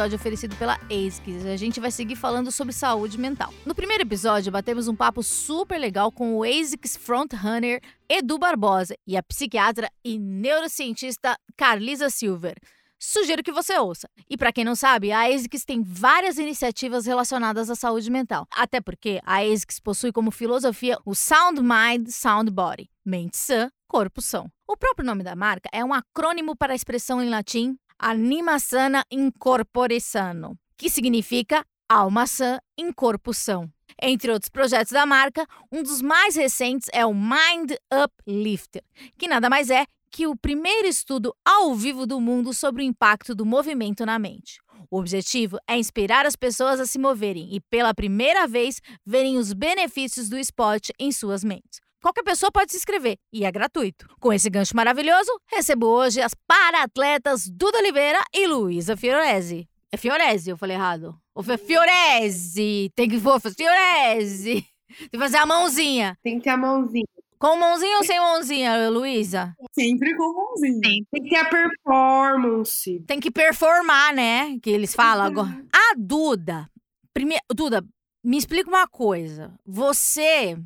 episódio oferecido pela ASICS. A gente vai seguir falando sobre saúde mental. No primeiro episódio, batemos um papo super legal com o ASICS frontrunner Edu Barbosa e a psiquiatra e neurocientista Carlisa Silver. Sugiro que você ouça. E para quem não sabe, a ASICS tem várias iniciativas relacionadas à saúde mental. Até porque a ASICS possui como filosofia o Sound Mind, Sound Body. Mente sã, corpo são. O próprio nome da marca é um acrônimo para a expressão em latim Anima sana in corpore sano, que significa alma sã em corpo são. Entre outros projetos da marca, um dos mais recentes é o Mind Uplifter, que nada mais é que o primeiro estudo ao vivo do mundo sobre o impacto do movimento na mente. O objetivo é inspirar as pessoas a se moverem e, pela primeira vez, verem os benefícios do esporte em suas mentes. Qualquer pessoa pode se inscrever e é gratuito. Com esse gancho maravilhoso, recebo hoje as para-atletas Duda Oliveira e Luísa Fiorese. É Fiorese, eu falei errado. Ou foi Fiorese. Tem que for Fiorese. Tem que fazer a mãozinha. Tem que ter a mãozinha. Com mãozinha ou sem mãozinha, Luísa? Sempre com mãozinha. Tem que ter a performance. Tem que performar, né? Que eles falam agora. A Duda. Primeiro, Duda, me explica uma coisa. Você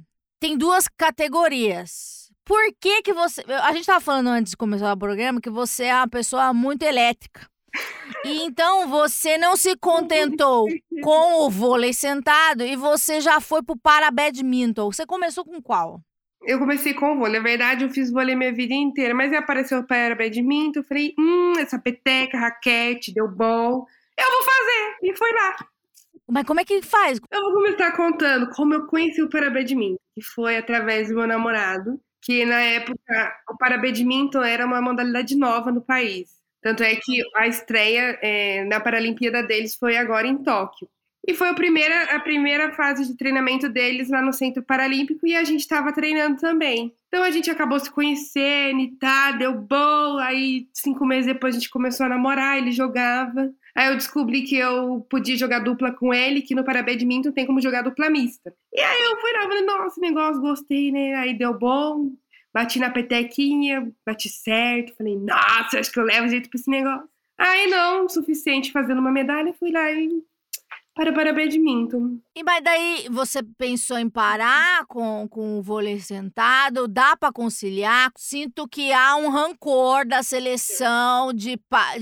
tem duas categorias. Por que que você... A gente tava falando antes de começar o programa que você é uma pessoa muito elétrica. E então você não se contentou com o vôlei sentado e você já foi pro para badminton. Você começou com qual? Eu comecei com o vôlei. Na verdade, eu fiz vôlei minha vida inteira, mas aí apareceu o para badminton. Eu falei, hum, essa peteca, raquete, deu bom. Eu vou fazer. E fui lá. Mas como é que faz? Eu vou começar contando como eu conheci o parabadminton, que foi através do meu namorado, que na época o parabadminton era uma modalidade nova no país. Tanto é que a estreia é, na Paralimpíada deles foi agora em Tóquio. E foi a primeira, a primeira fase de treinamento deles lá no Centro Paralímpico e a gente estava treinando também. Então a gente acabou se conhecendo e tá, deu bom. Aí cinco meses depois a gente começou a namorar, ele jogava. Aí eu descobri que eu podia jogar dupla com ele, que no parabadminton tem como jogar dupla mista. E aí eu fui lá, falei, nossa, negócio, gostei, né? Aí deu bom, bati na petequinha, bati certo, falei, nossa, acho que eu levo jeito pra esse negócio. Aí não, suficiente fazendo uma medalha, fui lá e para para badminton. E mas daí você pensou em parar com, com o vôlei sentado? Dá para conciliar? Sinto que há um rancor da seleção de,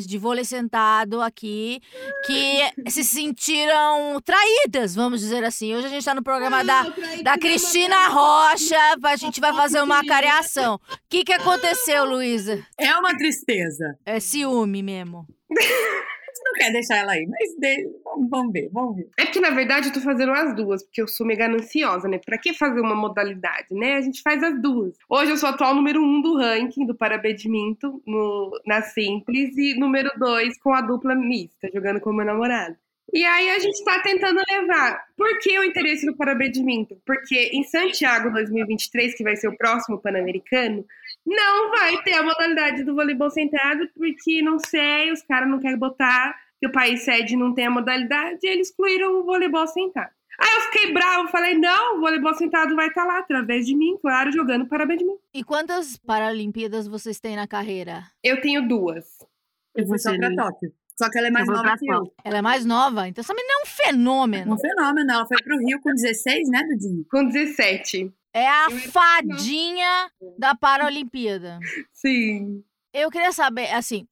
de vôlei sentado aqui que se sentiram traídas, vamos dizer assim. Hoje a gente está no programa da, da Cristina Rocha, a gente vai fazer uma careação. O que, que aconteceu, Luísa? É uma tristeza. É ciúme mesmo. não quer deixar ela aí, mas de... vamos ver, vamos ver. É porque, na verdade, eu tô fazendo as duas, porque eu sou mega gananciosa, né? Pra que fazer uma modalidade, né? A gente faz as duas. Hoje eu sou atual número um do ranking do Parabadminton no, na Simples e número dois com a dupla mista, jogando com meu namorado. E aí a gente está tentando levar. Por que o interesse no Parabadminton? Porque em Santiago 2023, que vai ser o próximo Pan-Americano, não vai ter a modalidade do voleibol sentado, porque não sei, os caras não querem botar, que o país sede não tem a modalidade, e eles excluíram o voleibol sentado. Aí eu fiquei bravo, falei, não, o voleibol sentado vai estar tá lá, através de mim, claro, jogando Parabadminton. E quantas Paralimpíadas vocês têm na carreira? Eu tenho duas. Eu vou só pra Tóquio. Só que ela é mais nova que eu. Ela é mais nova? Então essa menina é um fenômeno. Um fenômeno. Ela foi pro Rio com 16, né, Dudinho? Com 17. É a fadinha da Paralimpíada. Sim. Eu queria saber, assim,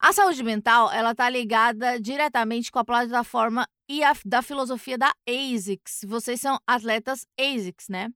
a saúde mental, ela tá ligada diretamente com a plataforma e a, da filosofia da ASICS. Vocês são atletas ASICS, né?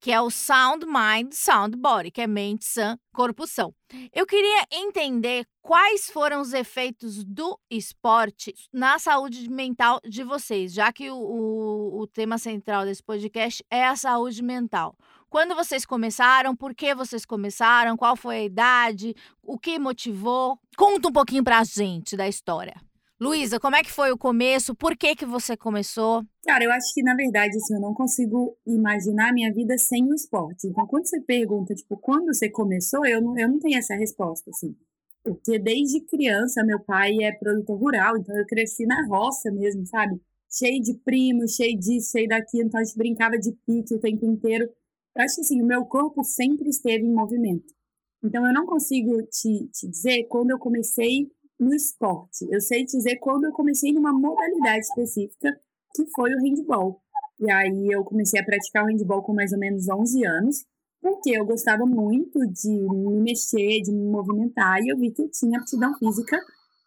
Que é o Sound Mind, Sound Body, que é mente sã, corpo são. Eu queria entender quais foram os efeitos do esporte na saúde mental de vocês, já que o, o, o tema central desse podcast é a saúde mental. Quando vocês começaram, por que vocês começaram, qual foi a idade, o que motivou? Conta um pouquinho pra gente da história. Luísa, como é que foi o começo? Por que que você começou? Cara, eu acho que, na verdade, assim, eu não consigo imaginar a minha vida sem o esporte. Então, quando você pergunta, tipo, quando você começou, eu não, eu não tenho essa resposta, assim. Porque desde criança, meu pai é produtor rural, então eu cresci na roça mesmo, sabe? Cheio de primos, cheio disso, cheio daquilo, então a gente brincava de pique o tempo inteiro. Eu acho que, assim, o meu corpo sempre esteve em movimento. Então, eu não consigo te, te dizer quando eu comecei no esporte. Eu sei dizer quando eu comecei numa modalidade específica, que foi o handball. E aí eu comecei a praticar o handball com mais ou menos 11 anos, porque eu gostava muito de me mexer, de me movimentar, e eu vi que eu tinha aptidão física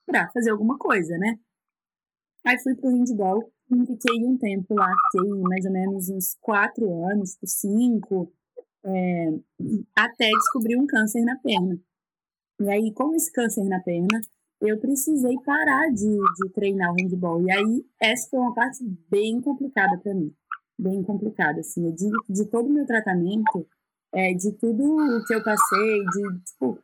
para fazer alguma coisa, né? Aí fui pro handball, fiquei um tempo lá, fiquei mais ou menos uns quatro anos, cinco, é, até descobrir um câncer na perna. E aí, com esse câncer na perna, eu precisei parar de, de treinar o handball. E aí, essa foi uma parte bem complicada para mim. Bem complicada, assim. De, de todo o meu tratamento, é, de tudo o que eu passei, de, tipo,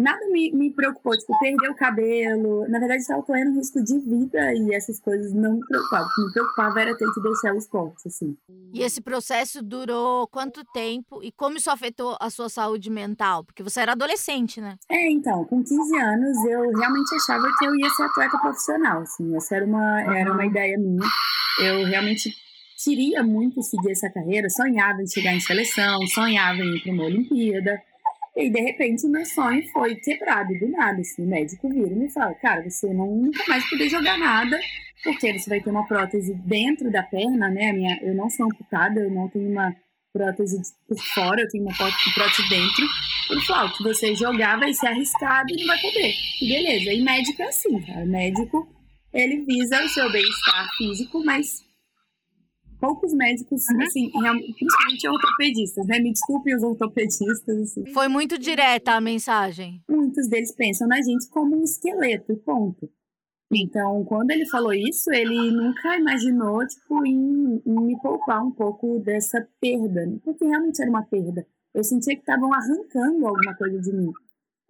nada me, me preocupou, tipo, perder o cabelo. Na verdade, estava correndo risco de vida e essas coisas não me preocupavam. O que me preocupava era ter que deixar o esporte, assim. E esse processo durou quanto tempo e como isso afetou a sua saúde mental? Porque você era adolescente, né? É, então, com 15 anos eu realmente achava que eu ia ser atleta profissional, assim. Essa era uma, era uma ideia minha. Eu realmente queria muito seguir essa carreira, sonhava em chegar em seleção, sonhava em ir para uma Olimpíada. E de repente meu sonho foi quebrado do nada. Assim, o médico vira e me fala: Cara, você não nunca mais poder jogar nada, porque você vai ter uma prótese dentro da perna, né? Minha, eu não sou amputada, eu não tenho uma prótese por fora, eu tenho uma prótese dentro. Ele falou: que você jogar vai ser arriscado e não vai poder. E beleza. E médico é assim, cara. Médico, ele visa o seu bem-estar físico, mas poucos médicos, uhum. assim, principalmente ortopedistas, né? Me desculpem os ortopedistas. Assim. Foi muito direta a mensagem. Muitos deles pensam na gente como um esqueleto, ponto. Então, quando ele falou isso, ele nunca imaginou, tipo, em, em me poupar um pouco dessa perda, porque realmente era uma perda. Eu sentia que estavam arrancando alguma coisa de mim.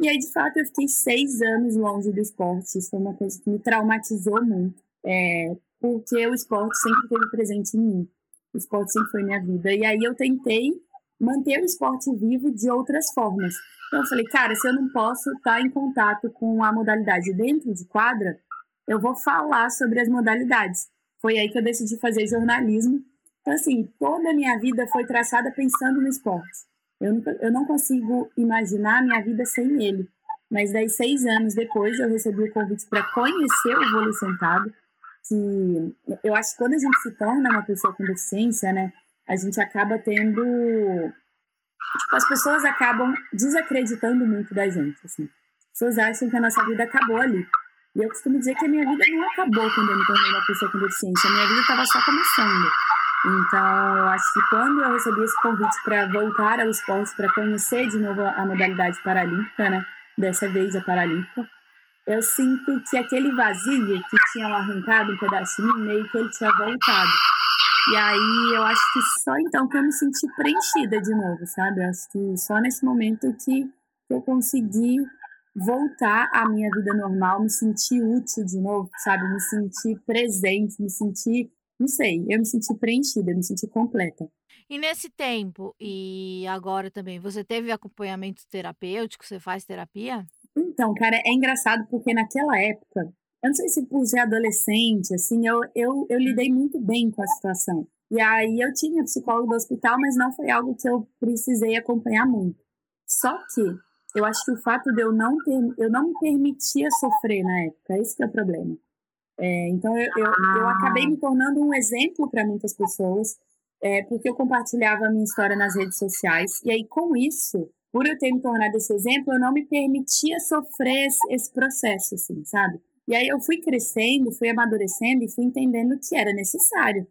E aí, de fato, eu fiquei seis anos longe do esporte. Isso foi uma coisa que me traumatizou muito. É, porque o esporte sempre esteve presente em mim. O esporte sempre foi minha vida. E aí eu tentei manter o esporte vivo de outras formas. Então eu falei, cara, se eu não posso estar em contato com a modalidade dentro de quadra, eu vou falar sobre as modalidades. Foi aí que eu decidi fazer jornalismo. Então, assim, toda a minha vida foi traçada pensando no esporte. Eu, nunca, eu não consigo imaginar a minha vida sem ele. Mas daí, seis anos depois, eu recebi o convite para conhecer o vôlei sentado, que eu acho que quando a gente se torna uma pessoa com deficiência, né, a gente acaba tendo tipo, as pessoas acabam desacreditando muito da gente, assim. As pessoas acham que a nossa vida acabou ali. E eu costumo dizer que a minha vida não acabou quando eu me tornei uma pessoa com deficiência. A minha vida estava só começando. Então, eu acho que quando eu recebi esse convite para voltar ao esporte, para conhecer de novo a modalidade paralímpica, né? Dessa vez a paralímpica, eu sinto que aquele vazio que tinham arrancado um pedaço de mim, meio que ele tinha voltado. E aí eu acho que só então que eu me senti preenchida de novo, sabe? Eu acho que só nesse momento que eu consegui voltar à minha vida normal, me sentir útil de novo, sabe? Me sentir presente, me sentir, não sei, eu me senti preenchida, me senti completa. E nesse tempo e agora também, você teve acompanhamento terapêutico? Você faz terapia? Então, cara, é engraçado porque naquela época, eu não sei se por ser adolescente, assim, eu, eu, eu lidei muito bem com a situação. E aí eu tinha psicólogo do hospital, mas não foi algo que eu precisei acompanhar muito. Só que eu acho que o fato de eu não ter, eu não me permitia sofrer na época, esse que é o problema. É, então eu, eu, eu, acabei me tornando um exemplo para muitas pessoas, é, porque eu compartilhava a minha história nas redes sociais, e aí com isso por eu ter me tornado esse exemplo, eu não me permitia sofrer esse processo, assim, sabe? E aí eu fui crescendo, fui amadurecendo e fui entendendo que era necessário.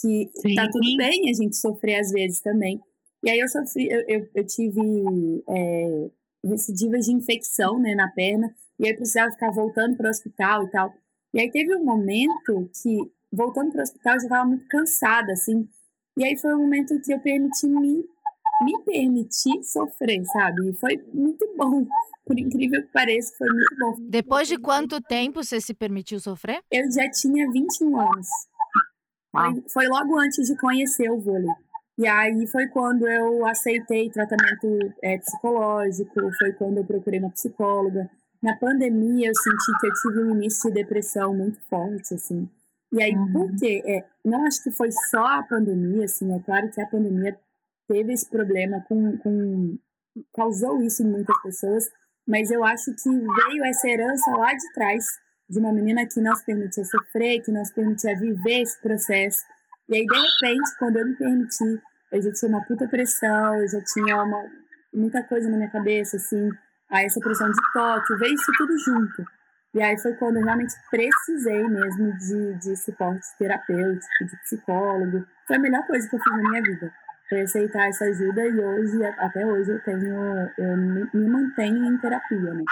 Que Sim. tá tudo bem a gente sofrer às vezes também. E aí eu sofri, eu, eu, eu tive é, recidivas de infecção né, na perna, e aí eu precisava ficar voltando para o hospital e tal. E aí teve um momento que, voltando para o hospital, eu já estava muito cansada, assim. E aí foi um momento que eu permiti me me permitir sofrer, sabe? E foi muito bom. Por incrível que pareça, foi muito bom. Depois de quanto tempo você se permitiu sofrer? Eu já tinha 21 anos. Foi, foi logo antes de conhecer o vôlei. E aí foi quando eu aceitei tratamento é, psicológico, foi quando eu procurei uma psicóloga. Na pandemia eu senti que eu tive um início de depressão muito forte, assim. E aí, uhum. por quê? É, não acho que foi só a pandemia, assim, é claro que a pandemia teve esse problema com, com causou isso em muitas pessoas, mas eu acho que veio essa herança lá de trás de uma menina que não se permitia sofrer, que não se permitia viver esse processo. E aí, de repente, quando eu me permiti, eu já tinha uma puta pressão, eu já tinha uma, muita coisa na minha cabeça, assim, aí essa pressão de toque, veio isso tudo junto. E aí foi quando eu realmente precisei mesmo de, de suporte terapêutico, de psicólogo. Foi a melhor coisa que eu fiz na minha vida. Foi aceitar essa ajuda e hoje, até hoje, eu tenho, eu me, mantenho em terapia, né?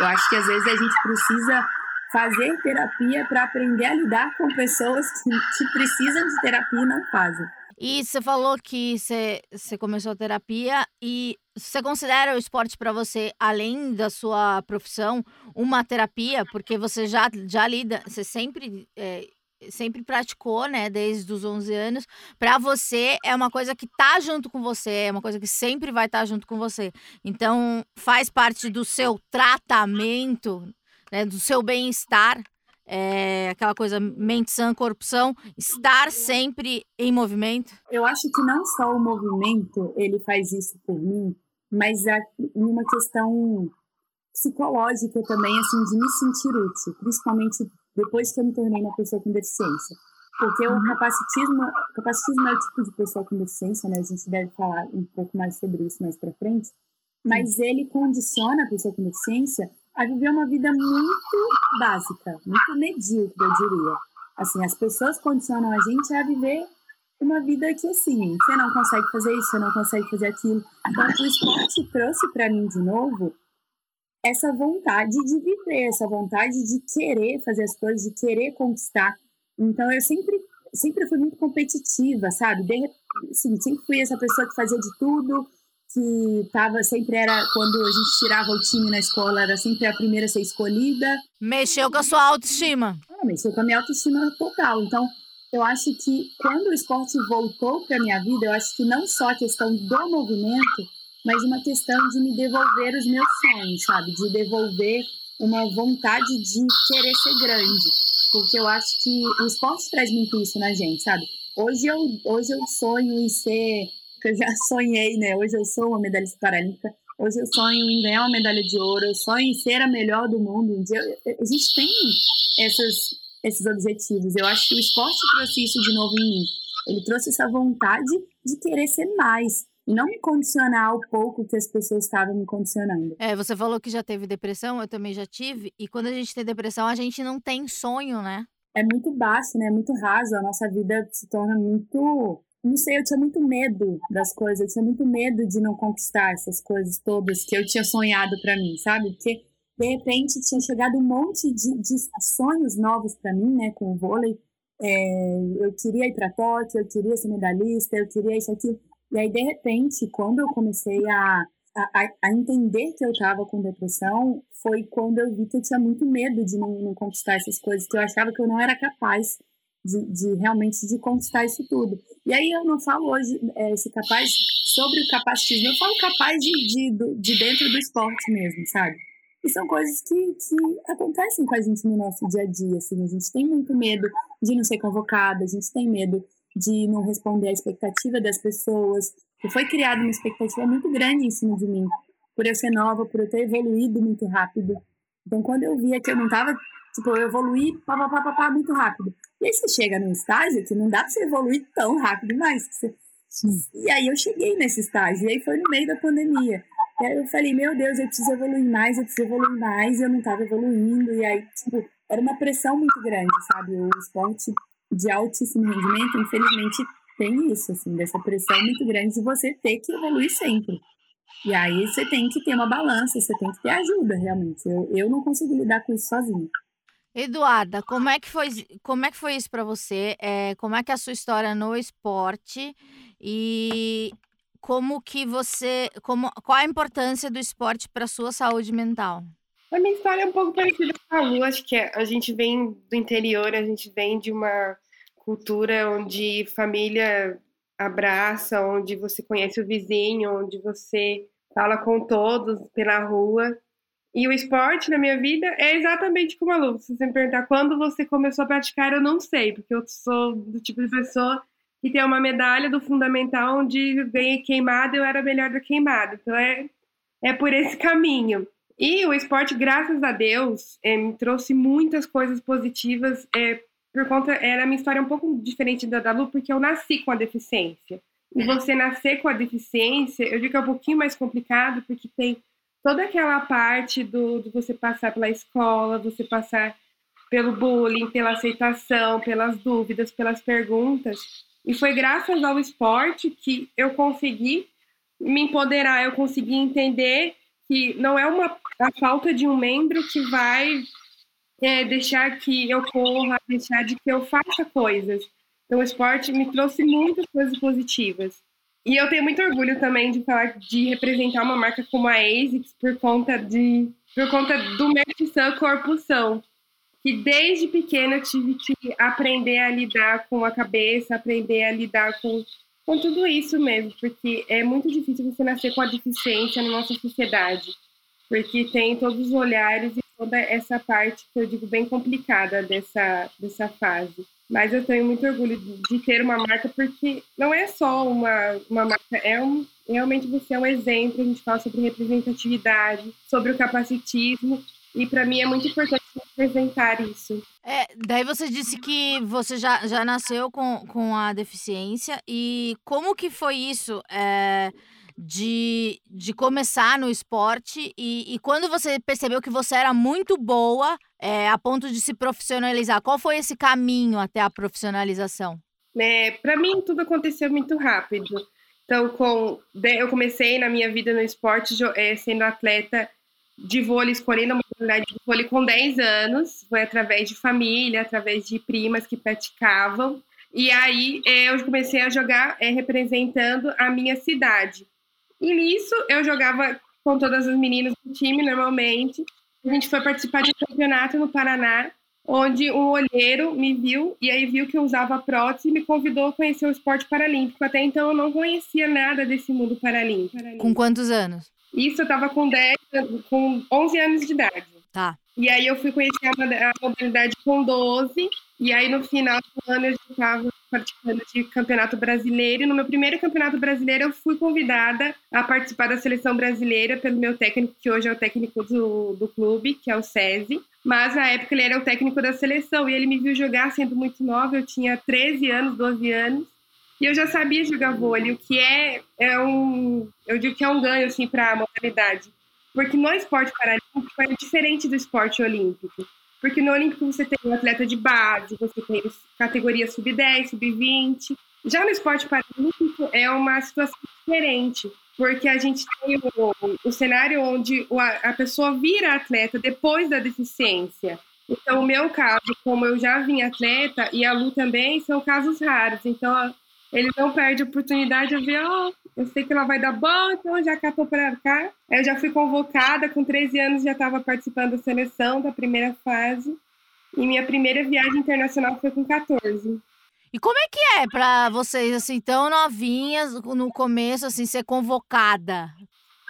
Eu acho que às vezes a gente precisa fazer terapia para aprender a lidar com pessoas que, precisam de terapia e não fazem. E você falou que você, você começou terapia e você considera o esporte para você, além da sua profissão, uma terapia? Porque você já, já lida, você sempre, é, sempre praticou, né, desde os 11 anos. Para você é uma coisa que tá junto com você, é uma coisa que sempre vai estar tá junto com você. Então, faz parte do seu tratamento, né, do seu bem-estar é, aquela coisa mente sã, corrupção, estar sempre em movimento? Eu acho que não só o movimento ele faz isso por mim, mas é uma questão psicológica também, assim, de me sentir útil, principalmente depois que eu me tornei uma pessoa com deficiência. Porque o capacitismo, capacitismo é o tipo de pessoa com deficiência, né? A gente deve falar um pouco mais sobre isso mais para frente. Mas ele condiciona a pessoa com deficiência a viver uma vida muito básica, muito medíocre, eu diria. Assim, as pessoas condicionam a gente a viver uma vida que, assim, você não consegue fazer isso, você não consegue fazer aquilo. Então, o esporte trouxe para mim, de novo, essa vontade de viver, essa vontade de querer fazer as coisas, de querer conquistar. Então, eu sempre, sempre fui muito competitiva, sabe? De, assim, sempre fui essa pessoa que fazia de tudo, que tava sempre era quando a gente tirava o time na escola, era sempre a primeira a ser escolhida. Mexeu com a sua autoestima. Ah, mexeu com a minha autoestima total. Então, eu acho que quando o esporte voltou para minha vida, eu acho que não só a questão do movimento, mas uma questão de me devolver os meus sonhos, sabe? De devolver uma vontade de querer ser grande. Porque eu acho que o esporte traz muito isso na gente, sabe? Hoje eu, hoje eu sonho em ser que eu já sonhei, né? Hoje eu sou uma medalhista paralímpica, hoje eu sonho em ganhar uma medalha de ouro, eu sonho em ser a melhor do mundo. A gente tem essas, esses objetivos. Eu acho que o esporte trouxe isso de novo em mim. Ele trouxe essa vontade de querer ser mais não me condicionar ao pouco que as pessoas estavam me condicionando. É, você falou que já teve depressão, eu também já tive, e quando a gente tem depressão, a gente não tem sonho, né? É muito baixo, né? É muito raso, a nossa vida se torna muito não sei, eu tinha muito medo das coisas, eu tinha muito medo de não conquistar essas coisas todas que eu tinha sonhado para mim, sabe? Porque de repente tinha chegado um monte de, de sonhos novos para mim, né, com o vôlei. É, eu queria ir para Tóquio, eu queria ser medalhista, eu queria isso aqui. E aí, de repente, quando eu comecei a, a, a entender que eu estava com depressão, foi quando eu vi que eu tinha muito medo de não, não conquistar essas coisas, que eu achava que eu não era capaz de, de, realmente de conquistar isso tudo. E aí eu não falo hoje é, esse capaz sobre o capacitismo, eu falo capaz de, de, de dentro do esporte mesmo, sabe? E são coisas que, que acontecem com a gente no nosso dia a dia, assim, a gente tem muito medo de não ser convocada, a gente tem medo de não responder à expectativa das pessoas, que foi criada uma expectativa muito grande em cima de mim, por eu ser nova, por eu ter evoluído muito rápido. Então, quando eu via que eu não estava, tipo, eu evoluí pá, pá, pá, pá, muito rápido, e aí você chega num estágio que não dá para você evoluir tão rápido mais. Você... E aí eu cheguei nesse estágio, e aí foi no meio da pandemia. E aí eu falei, meu Deus, eu preciso evoluir mais, eu preciso evoluir mais, e eu não estava evoluindo. E aí, tipo, era uma pressão muito grande, sabe? O esporte de altíssimo rendimento, infelizmente, tem isso, assim, dessa pressão muito grande de você ter que evoluir sempre. E aí você tem que ter uma balança, você tem que ter ajuda, realmente. Eu, eu não consigo lidar com isso sozinha. Eduarda, como é que foi, como é que foi isso para você? É, como é que é a sua história no esporte? E como que você, como, qual a importância do esporte para sua saúde mental? A minha história é um pouco parecida com a Lu, acho que a gente vem do interior, a gente vem de uma cultura onde família abraça, onde você conhece o vizinho, onde você fala com todos pela rua. E o esporte na minha vida é exatamente como a Lu. Se você me perguntar quando você começou a praticar, eu não sei, porque eu sou do tipo de pessoa que tem uma medalha do fundamental onde ganhei queimada, eu era melhor do queimado. Então é, é por esse caminho. E o esporte, graças a Deus, é, me trouxe muitas coisas positivas. É, por conta, era a minha história um pouco diferente da da Lu, porque eu nasci com a deficiência. E você nascer com a deficiência, eu digo que é um pouquinho mais complicado, porque tem toda aquela parte do, de você passar pela escola, você passar pelo bullying, pela aceitação, pelas dúvidas, pelas perguntas. E foi graças ao esporte que eu consegui me empoderar, eu consegui entender que não é uma a falta de um membro que vai é, deixar que eu corra, deixar de que eu faça coisas. Então, o esporte me trouxe muitas coisas positivas. E eu tenho muito orgulho também de falar de representar uma marca como a ASICS por conta de por conta do Mertisan Corpusão, que desde pequena eu tive que aprender a lidar com a cabeça, aprender a lidar com, com tudo isso mesmo, porque é muito difícil você nascer com a deficiência na nossa sociedade, porque tem todos os olhares e toda essa parte que eu digo bem complicada dessa, dessa fase. Mas eu tenho muito orgulho de, ter uma marca, porque não é só uma, uma marca, é um, realmente você é um exemplo. A gente fala sobre representatividade, sobre o capacitismo, e para mim é muito importante representar isso. É, daí você disse que você já, já nasceu com, com a deficiência, e como que foi isso? É de, de começar no esporte e, e quando você percebeu que você era muito boa é, a ponto de se profissionalizar, qual foi esse caminho até a profissionalização? É, Para mim, tudo aconteceu muito rápido. Então, com, eu comecei na minha vida no esporte é, sendo atleta de vôlei, escolhendo a modalidade de vôlei com 10 anos. Foi através de família, através de primas que praticavam. E aí é, eu comecei a jogar é, representando a minha cidade. E nisso eu jogava com todas as meninas do time normalmente. A gente foi participar de um campeonato no Paraná, onde um olheiro me viu e aí viu que eu usava prótese e me convidou a conhecer o esporte paralímpico. Até então eu não conhecia nada desse mundo paralímpico. Com quantos anos? Isso eu estava com 10, com 11 anos de idade. Tá. E aí eu fui conhecer a modalidade com 12, e aí no final do ano eu já estava participando de campeonato brasileiro. E no meu primeiro campeonato brasileiro, eu fui convidada a participar da seleção brasileira pelo meu técnico, que hoje é o técnico do, do clube, que é o SESI. Mas na época ele era o técnico da seleção e ele me viu jogar sendo muito nova. Eu tinha 13 anos, 12 anos. E eu já sabia jogar vôlei, o que é, é um. Eu digo que é um ganho assim, para a modalidade. Porque no esporte paralímpico é diferente do esporte olímpico. Porque no Olímpico você tem um atleta de base, você tem categoria sub-10, sub-20. Já no esporte paralímpico é uma situação diferente, porque a gente tem o, o cenário onde a, pessoa vira atleta depois da deficiência. Então, o meu caso, como eu já vim atleta, e a Lu também, são casos raros. Então, ele não perde a oportunidade de ver, oh, eu sei que ela vai dar bom, então já catou para cá. Eu já fui convocada, com 13 anos já estava participando da seleção da primeira fase. E minha primeira viagem internacional foi com 14. E como é que é para vocês, assim, tão novinhas, no começo, assim, ser convocada?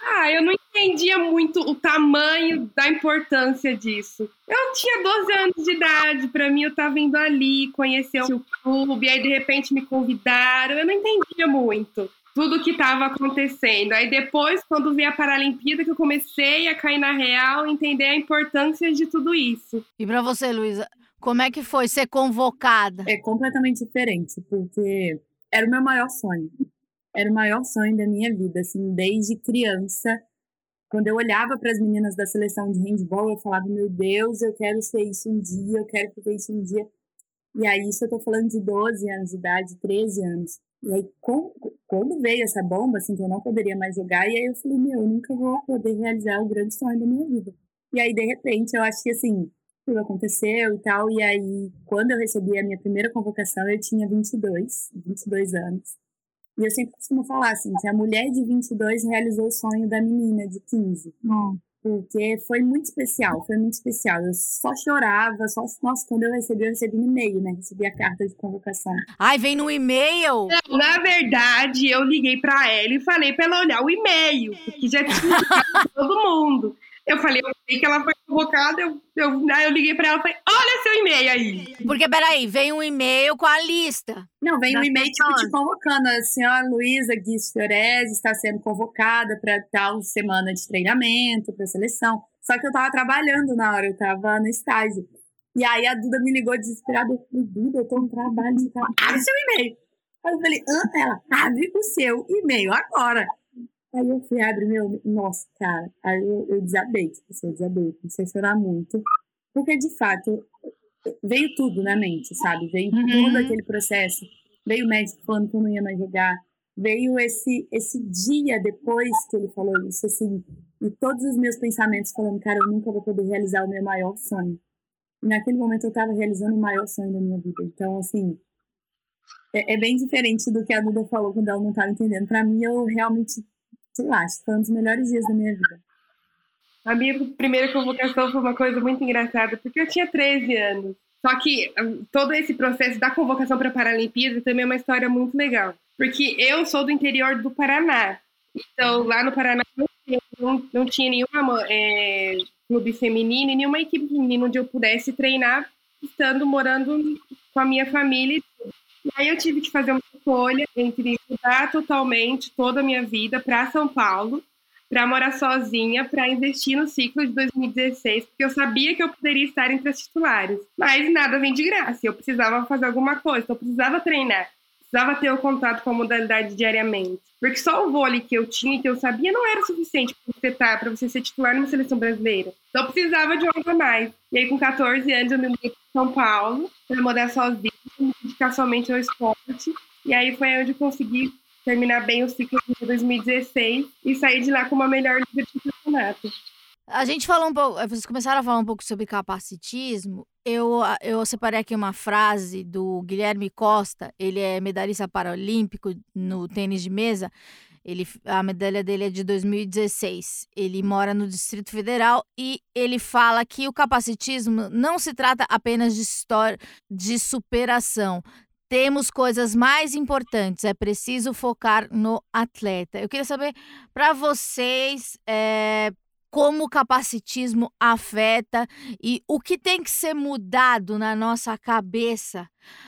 Ah, eu não entendia muito o tamanho da importância disso. Eu tinha 12 anos de idade, para mim eu tava indo ali conhecer o clube, aí de repente me convidaram, eu não entendia muito tudo que estava acontecendo. Aí depois, quando vi a Paralimpíada, que eu comecei a cair na real, entender a importância de tudo isso. E para você, Luísa, como é que foi ser convocada? É completamente diferente, porque era o meu maior sonho. Era o maior sonho da minha vida, assim, desde criança. Quando eu olhava para as meninas da seleção de handball, eu falava: Meu Deus, eu quero ser isso um dia, eu quero fazer isso um dia. E aí, isso eu tô falando de 12 anos de idade, 13 anos. E aí, quando veio essa bomba, assim, que eu não poderia mais jogar, e aí eu falei, meu, eu nunca vou poder realizar o grande sonho da minha vida. E aí, de repente, eu acho que, assim, tudo aconteceu e tal, e aí, quando eu recebi a minha primeira convocação, eu tinha 22, 22 anos. E eu sempre costumo falar assim, a mulher de 22 realizou o sonho da menina de 15. Hum. Porque foi muito especial, foi muito especial. Eu só chorava, só. Nossa, quando eu recebi, eu recebi um e-mail, né? Recebi a carta de convocação. Ai, vem no e-mail! Não, na verdade, eu liguei pra ela e falei pra ela olhar o e-mail, porque já tinha todo mundo. Eu falei, eu sei que ela foi convocada, eu, eu, aí eu liguei pra ela e falei, olha seu e-mail aí. Porque, peraí, vem um e-mail com a lista. Não, vem um e-mail tipo, te convocando. A senhora Luísa Guiz Fiorez está sendo convocada para tal semana de treinamento, para seleção. Só que eu tava trabalhando na hora, eu tava no estágio. E aí a Duda me ligou desesperada. Eu falei, Duda, eu tô no trabalho, abre seu e-mail. Aí eu falei, ah, ela, abre o seu e-mail agora. Aí eu fui abrir meu. Nossa, cara. Aí eu, eu desabei, tipo assim, eu desabei, comecei a chorar muito. Porque, de fato, veio tudo na mente, sabe? Veio uhum. todo aquele processo. Veio o médico falando que eu não ia mais jogar. Veio esse, esse dia depois que ele falou isso, assim. E todos os meus pensamentos falando, cara, eu nunca vou poder realizar o meu maior sonho. E naquele momento eu estava realizando o maior sonho da minha vida. Então, assim, é, é, bem diferente do que a Duda falou quando ela não estava entendendo. Para mim, eu realmente sei lá, acho que foi um dos melhores dias da minha vida. A minha primeira convocação foi uma coisa muito engraçada, porque eu tinha 13 anos. Só que hum, todo esse processo da convocação para a Paralimpíada também é uma história muito legal. Porque eu sou do interior do Paraná. Então, lá no Paraná não, não tinha nenhuma é, clube feminino e nenhuma equipe feminina onde eu pudesse treinar, estando morando com a minha família. E aí eu tive que fazer uma escolha entre mudar totalmente toda a minha vida para São Paulo, para morar sozinha, para investir no ciclo de 2016, porque eu sabia que eu poderia estar entre as titulares. Mas nada vem de graça, eu precisava fazer alguma coisa, então eu precisava treinar, precisava ter o contato com a modalidade diariamente. Porque só o vôlei que eu tinha e que eu sabia não era suficiente para você, tá, você ser titular numa seleção brasileira. Então eu precisava de algo a mais. E aí, com 14 anos, eu me mudei para São Paulo, para morar sozinha, me dedicar somente ao esporte. E aí foi onde consegui terminar bem o ciclo de 2016 e sair de lá com uma melhor liga de campeonato. A gente falou um pouco, vocês começaram a falar um pouco sobre capacitismo. Eu, eu separei aqui uma frase do Guilherme Costa, ele é medalhista paralímpico no tênis de mesa. Ele, a medalha dele é de 2016. Ele mora no Distrito Federal e ele fala que o capacitismo não se trata apenas de história de superação, temos coisas mais importantes, é preciso focar no atleta. Eu queria saber para vocês é, como o capacitismo afeta e o que tem que ser mudado na nossa cabeça,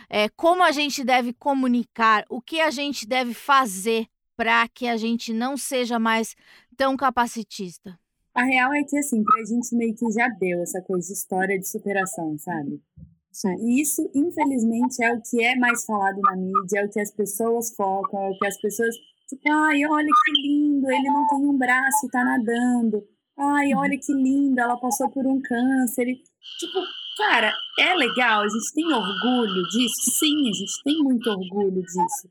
é, como a gente deve comunicar, o que a gente deve fazer para que a gente não seja mais tão capacitista. A real é que, assim, pra gente meio que já deu essa coisa história de superação, sabe? E isso, infelizmente, é o que é mais falado na mídia, é o que as pessoas focam, é o que as pessoas. Tipo, ai, olha que lindo, ele não tem um braço e tá nadando. Ai, olha que lindo, ela passou por um câncer. Tipo, cara, é legal, a gente tem orgulho disso? Sim, a gente tem muito orgulho disso.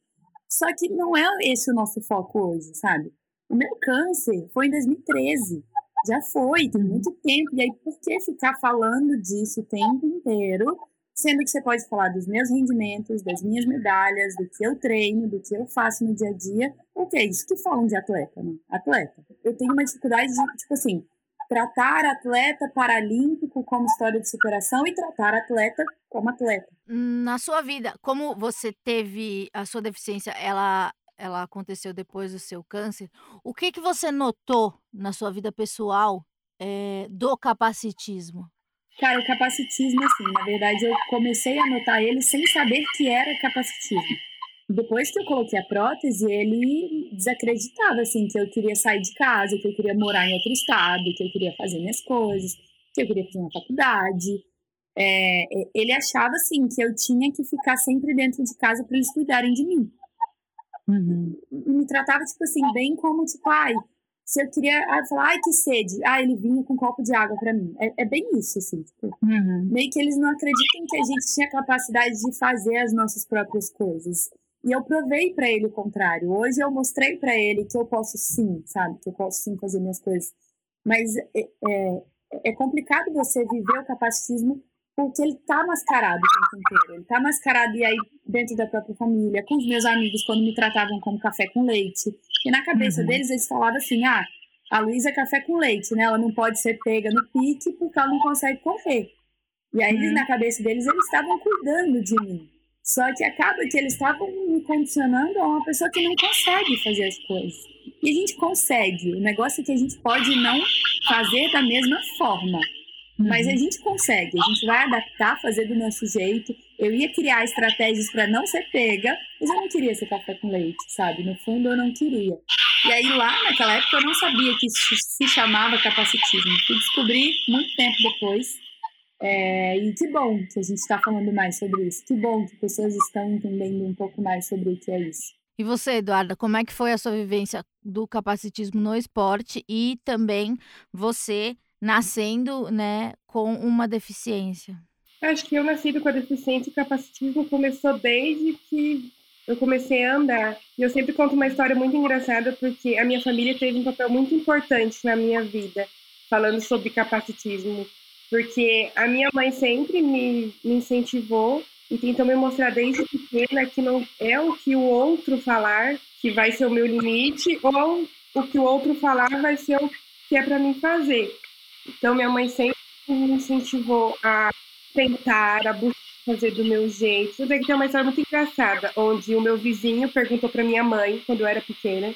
Só que não é esse o nosso foco hoje, sabe? O meu câncer foi em 2013. Já foi, tem muito tempo. E aí, por que ficar falando disso o tempo inteiro sendo que você pode falar dos meus rendimentos, das minhas medalhas, do que eu treino, do que eu faço no dia a dia. O que é isso que falam de atleta, né? Atleta. Eu tenho uma dificuldade de, tipo assim, tratar atleta paralímpico como história de superação e tratar atleta como atleta. Na sua vida, como você teve a sua deficiência, ela ela aconteceu depois do seu câncer. O que que você notou na sua vida pessoal é, do capacitismo? Cara, o capacitismo, assim, na verdade, eu comecei a notar ele sem saber que era capacitismo. Depois que eu coloquei a prótese, ele desacreditava, assim, que eu queria sair de casa, que eu queria morar em outro estado, que eu queria fazer minhas coisas, que eu queria fazer uma faculdade. É, ele achava, assim, que eu tinha que ficar sempre dentro de casa para eles cuidarem de mim. Uhum. Me tratava, tipo assim, bem como, tipo, ai, se eu queria ah, falar, ai, que sede, ah, ele vinha com um copo de água para mim. É, é, bem isso, assim. Tipo, uhum. Meio que eles não acreditam que a gente tinha capacidade de fazer as nossas próprias coisas. E eu provei para ele o contrário. Hoje eu mostrei para ele que eu posso sim, sabe? Que eu posso sim fazer minhas coisas. Mas é, é, é complicado você viver o capacitismo porque ele tá mascarado o tempo inteiro. Ele tá mascarado e aí dentro da própria família, com os meus amigos, quando me tratavam como café com leite. E na cabeça uhum. deles, eles falavam assim: ah, a Luísa é café com leite, né? Ela não pode ser pega no pique porque ela não consegue correr. E aí, uhum. na cabeça deles, eles estavam cuidando de mim. Só que acaba que eles estavam me condicionando a uma pessoa que não consegue fazer as coisas. E a gente consegue. O negócio é que a gente pode não fazer da mesma forma. Mas a uhum. gente consegue, a gente vai adaptar, fazer do nosso jeito. Eu ia criar estratégias para não ser pega, mas eu não queria ser café com leite, sabe? No fundo, eu não queria. E aí, lá naquela época, eu não sabia que isso se chamava capacitismo. Fui descobrir muito tempo depois. É, e que bom que a gente está falando mais sobre isso. Que bom que pessoas estão entendendo um pouco mais sobre o que é isso. E você, Eduarda, como é que foi a sua vivência do capacitismo no esporte e também você nascendo, né, com uma deficiência? Acho que eu nasci com a deficiência e o capacitismo começou desde que eu comecei a andar. E eu sempre conto uma história muito engraçada porque a minha família teve um papel muito importante na minha vida, falando sobre capacitismo. Porque a minha mãe sempre me, me incentivou e tentou me mostrar desde pequena que não é o que o outro falar que vai ser o meu limite ou o que o outro falar vai ser o que é para mim fazer. Então minha mãe sempre me incentivou a tentar, a buscar fazer do meu jeito. Tudo bem que tem uma história muito engraçada, onde o meu vizinho perguntou para minha mãe, quando eu era pequena,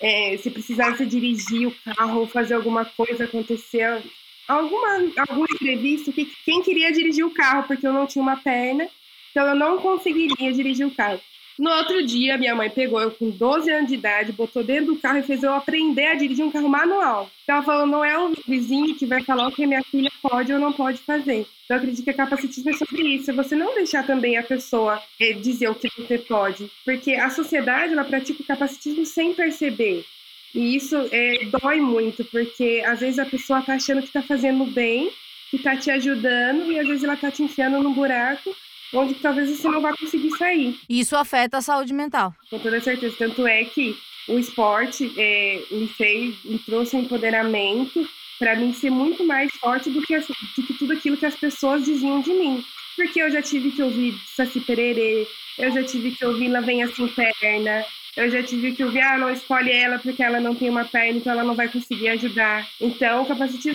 é, se precisasse dirigir o carro ou fazer alguma coisa acontecer, alguma, algum imprevisto, que, quem queria dirigir o carro, porque eu não tinha uma perna, então eu não conseguiria dirigir o carro. No outro dia, minha mãe pegou eu com 12 anos de idade, botou dentro do carro e fez eu aprender a dirigir um carro manual. Então ela falou, não é o vizinho que vai falar o que minha filha pode ou não pode fazer. Então eu acredito que a capacitismo é sobre isso. Você não deixar também a pessoa é, dizer o que você pode. Porque a sociedade, ela pratica o capacitismo sem perceber. E isso é, dói muito, porque às vezes a pessoa tá achando que tá fazendo bem, que tá te ajudando, e às vezes ela tá te enfiando num buraco onde talvez você não vá conseguir sair. Isso afeta a saúde mental. Com toda certeza. Tanto é que o esporte é, me fez, me trouxe um empoderamento para mim ser muito mais forte do que, do que tudo aquilo que as pessoas diziam de mim. Porque eu já tive que ouvir Saci Pererê, eu já tive que ouvir Lá Vem Assim Perna, eu já tive que ouvir, ah, não escolhe ela porque ela não tem uma perna, então ela não vai conseguir ajudar. Então, o capacitismo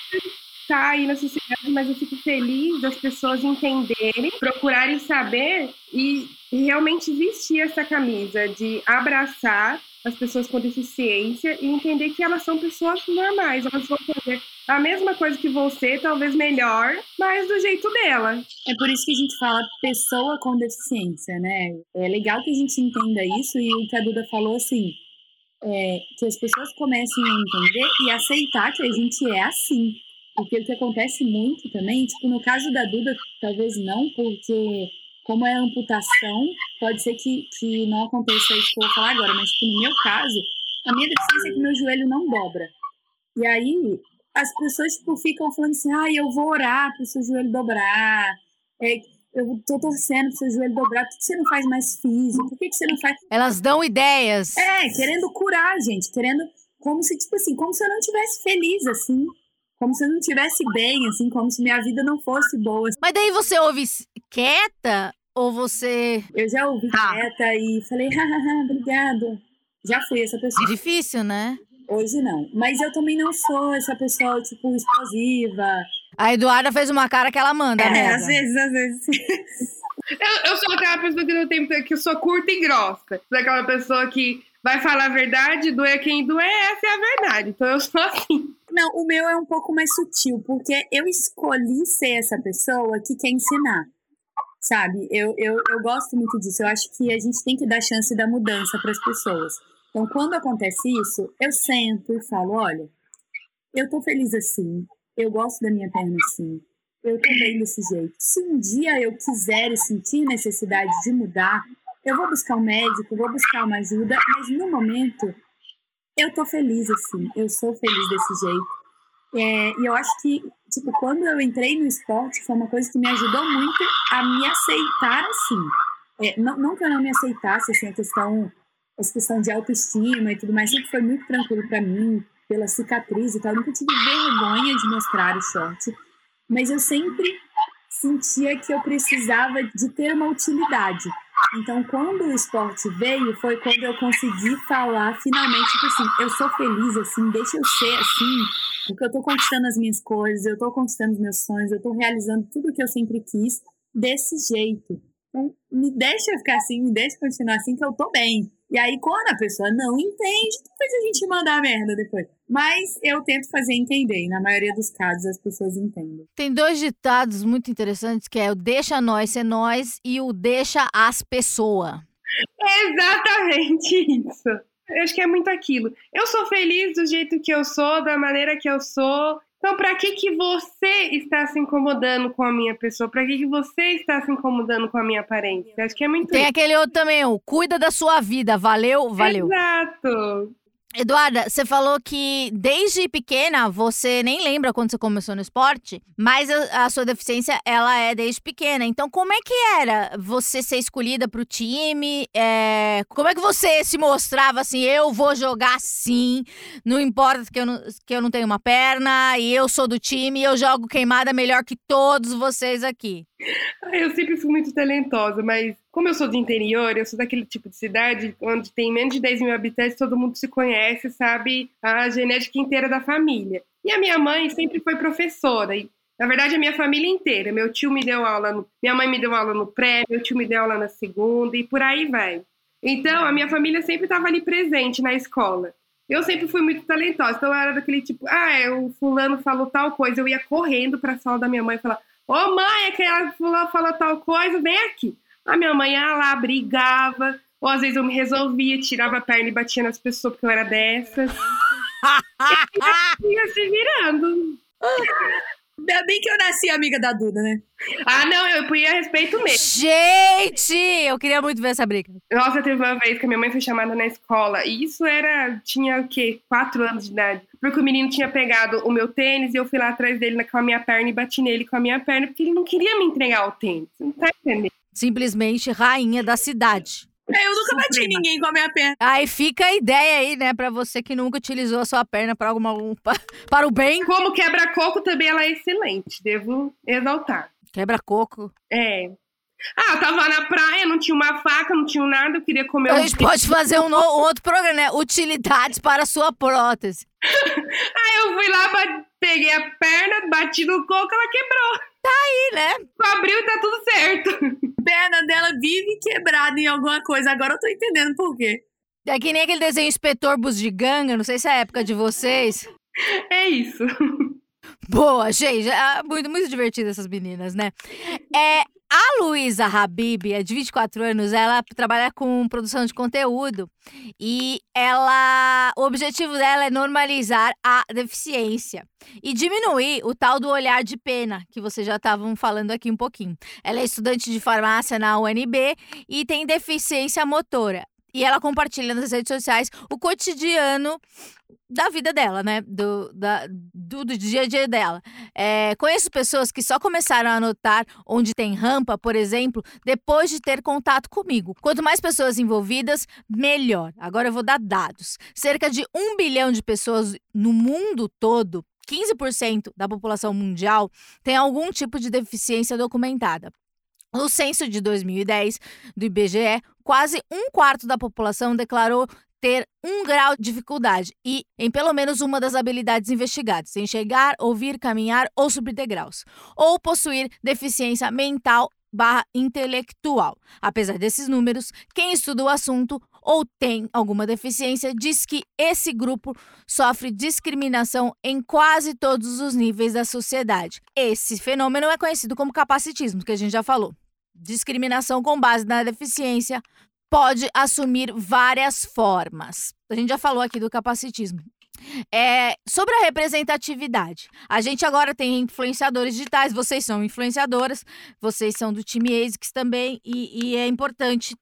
está aí na sociedade, mas eu fico feliz das pessoas entenderem, procurarem saber e realmente vestir essa camisa de abraçar as pessoas com deficiência e entender que elas são pessoas normais, elas vão fazer a mesma coisa que você, talvez melhor, mas do jeito dela. É por isso que a gente fala pessoa com deficiência, né? É legal que a gente entenda isso e o que a Duda falou assim, é, que as pessoas comecem a entender e aceitar que a gente é assim. Porque o que acontece muito também, tipo, no caso da Duda, talvez não, porque como é amputação, pode ser que, que não aconteça isso que eu vou falar agora, mas tipo, no meu caso, a minha deficiência é que meu joelho não dobra. E aí, as pessoas tipo, ficam falando assim, ah, eu vou orar para o seu joelho dobrar, é, eu tô torcendo pro seu joelho dobrar, por que você não faz mais físico? Por que, que você não faz... Elas dão ideias. É, querendo curar, gente, querendo, como se, tipo assim, como se eu não estivesse feliz, assim, como se eu não estivesse bem, assim, como se minha vida não fosse boa. Mas daí você ouve quieta ou você. Eu já ouvi ah. quieta e falei, hahaha, obrigado. Já fui essa pessoa. Difícil, né? Hoje não. Mas eu também não sou essa pessoa, tipo, explosiva. A Eduarda fez uma cara que ela manda, é, né? às vezes, às vezes. eu, eu sou aquela pessoa que não tem que eu sou curta e grossa. Sou aquela pessoa que vai falar a verdade, doer quem doer, essa é a verdade. Então eu sou assim. Não, o meu é um pouco mais sutil, porque eu escolhi ser essa pessoa que quer ensinar. Sabe? Eu, eu, eu gosto muito disso. Eu acho que a gente tem que dar chance da mudança para as pessoas. Então, quando acontece isso, eu sento e falo: olha, eu tô feliz assim, eu gosto da minha perna assim, eu tô bem desse jeito. Se um dia eu quiser e sentir necessidade de mudar, eu vou buscar um médico, vou buscar uma ajuda, mas no momento eu tô feliz assim, eu sou feliz desse jeito. É, e eu acho que, tipo, quando eu entrei no esporte, foi uma coisa que me ajudou muito a me aceitar assim. É, não, não que eu não me aceitasse, assim, a questão, a questão de autoestima e tudo mais, sempre foi muito tranquilo para mim, pela cicatriz e tal. Eu nunca tive vergonha de mostrar o short, mas eu sempre sentia que eu precisava de ter uma utilidade. Então, quando o esporte veio, foi quando eu consegui falar finalmente, tipo assim, eu sou feliz assim, deixa eu ser assim, porque eu tô conquistando as minhas coisas, eu tô conquistando os meus sonhos, eu tô realizando tudo que eu sempre quis desse jeito. Então, me deixa ficar assim, me deixa continuar assim, que eu tô bem. E aí, quando a pessoa não entende, depois a gente manda a merda depois. Mas eu tento fazer entender, e na maioria dos casos as pessoas entendem. Tem dois ditados muito interessantes, que é o deixa nós ser nós e o deixa as pessoas. É exatamente isso. Eu acho que é muito aquilo. Eu sou feliz do jeito que eu sou, da maneira que eu sou. Então, para que que você está se incomodando com a minha pessoa? Para que que você está se incomodando com a minha aparência? Acho que é muito Tem isso. aquele outro também, o cuida da sua vida. Valeu, valeu. Exato. Eduarda, você falou que desde pequena você nem lembra quando você começou no esporte, mas a, a sua deficiência ela é desde pequena. Então, como é que era você ser escolhida para o time? É, como é que você se mostrava assim? Eu vou jogar sim, não importa que eu não, que eu não tenho uma perna e eu sou do time, eu jogo queimada melhor que todos vocês aqui. Eu sempre fui muito talentosa, mas como eu sou do interior, eu sou daquele tipo de cidade onde tem menos de 10 mil habitantes, todo mundo se conhece, sabe a genética inteira da família. E a minha mãe sempre foi professora, e na verdade a minha família inteira. Meu tio me deu aula, no, minha mãe me deu aula no pré, meu tio me deu aula na segunda, e por aí vai. Então a minha família sempre estava ali presente na escola. Eu sempre fui muito talentosa, então eu era daquele tipo, ah, é, o fulano falou tal coisa, eu ia correndo para a sala da minha mãe e falar, Ô mãe, aquela fulano falou tal coisa, vem aqui. A minha mãe ia lá, brigava, ou às vezes eu me resolvia, tirava a perna e batia nas pessoas porque eu era dessas. Ia se virando. Ainda bem que eu nasci amiga da Duda, né? Ah, não, eu punha respeito mesmo. Gente, eu queria muito ver essa briga. Nossa, teve uma vez que a minha mãe foi chamada na escola, e isso era, tinha o quê? Quatro anos de idade. Porque o menino tinha pegado o meu tênis e eu fui lá atrás dele com a minha perna e bati nele com a minha perna, porque ele não queria me entregar o tênis. Não tá entendendo? Simplesmente rainha da cidade. Eu nunca bati Suprema. ninguém com a minha perna. Aí fica a ideia aí, né, pra você que nunca utilizou a sua perna para alguma pa- para o bem. Como quebra-coco também ela é excelente, devo exaltar. Quebra coco. É. Ah, eu tava na praia, não tinha uma faca, não tinha nada, eu queria comer A um gente pode fazer um, no- um outro programa, né? Utilidades para a sua prótese. Aí eu fui lá, peguei a perna, bati no coco, ela quebrou. Aí, né? Abriu e tá tudo certo. A perna dela vive quebrada em alguma coisa. Agora eu tô entendendo por quê. É que nem aquele desenho Inspetor Bugiganga, não sei se é a época de vocês. É isso. Boa, gente. é muito, muito divertida essas meninas, né? É, a Luísa Habib, é de 24 anos, ela trabalha com produção de conteúdo e ela, o objetivo dela é normalizar a deficiência e diminuir o tal do olhar de pena, que vocês já estavam falando aqui um pouquinho. Ela é estudante de farmácia na UNB e tem deficiência motora. E ela compartilha nas redes sociais o cotidiano da vida dela, né? Do, da, do, do dia a dia dela. É, conheço pessoas que só começaram a notar onde tem rampa, por exemplo, depois de ter contato comigo. Quanto mais pessoas envolvidas, melhor. Agora eu vou dar dados. Cerca de um bilhão de pessoas no mundo todo. 15% da população mundial tem algum tipo de deficiência documentada. No censo de 2010 do IBGE, quase um quarto da população declarou ter um grau de dificuldade e em pelo menos uma das habilidades investigadas, enxergar, ouvir, caminhar ou subir degraus, ou possuir deficiência mental barra intelectual. Apesar desses números, quem estuda o assunto ou tem alguma deficiência diz que esse grupo sofre discriminação em quase todos os níveis da sociedade. Esse fenômeno é conhecido como capacitismo, que a gente já falou. Discriminação com base na deficiência pode assumir várias formas. A gente já falou aqui do capacitismo. É, sobre a representatividade, a gente agora tem influenciadores digitais, vocês são influenciadoras, vocês são do time ASICS também, e, e é importante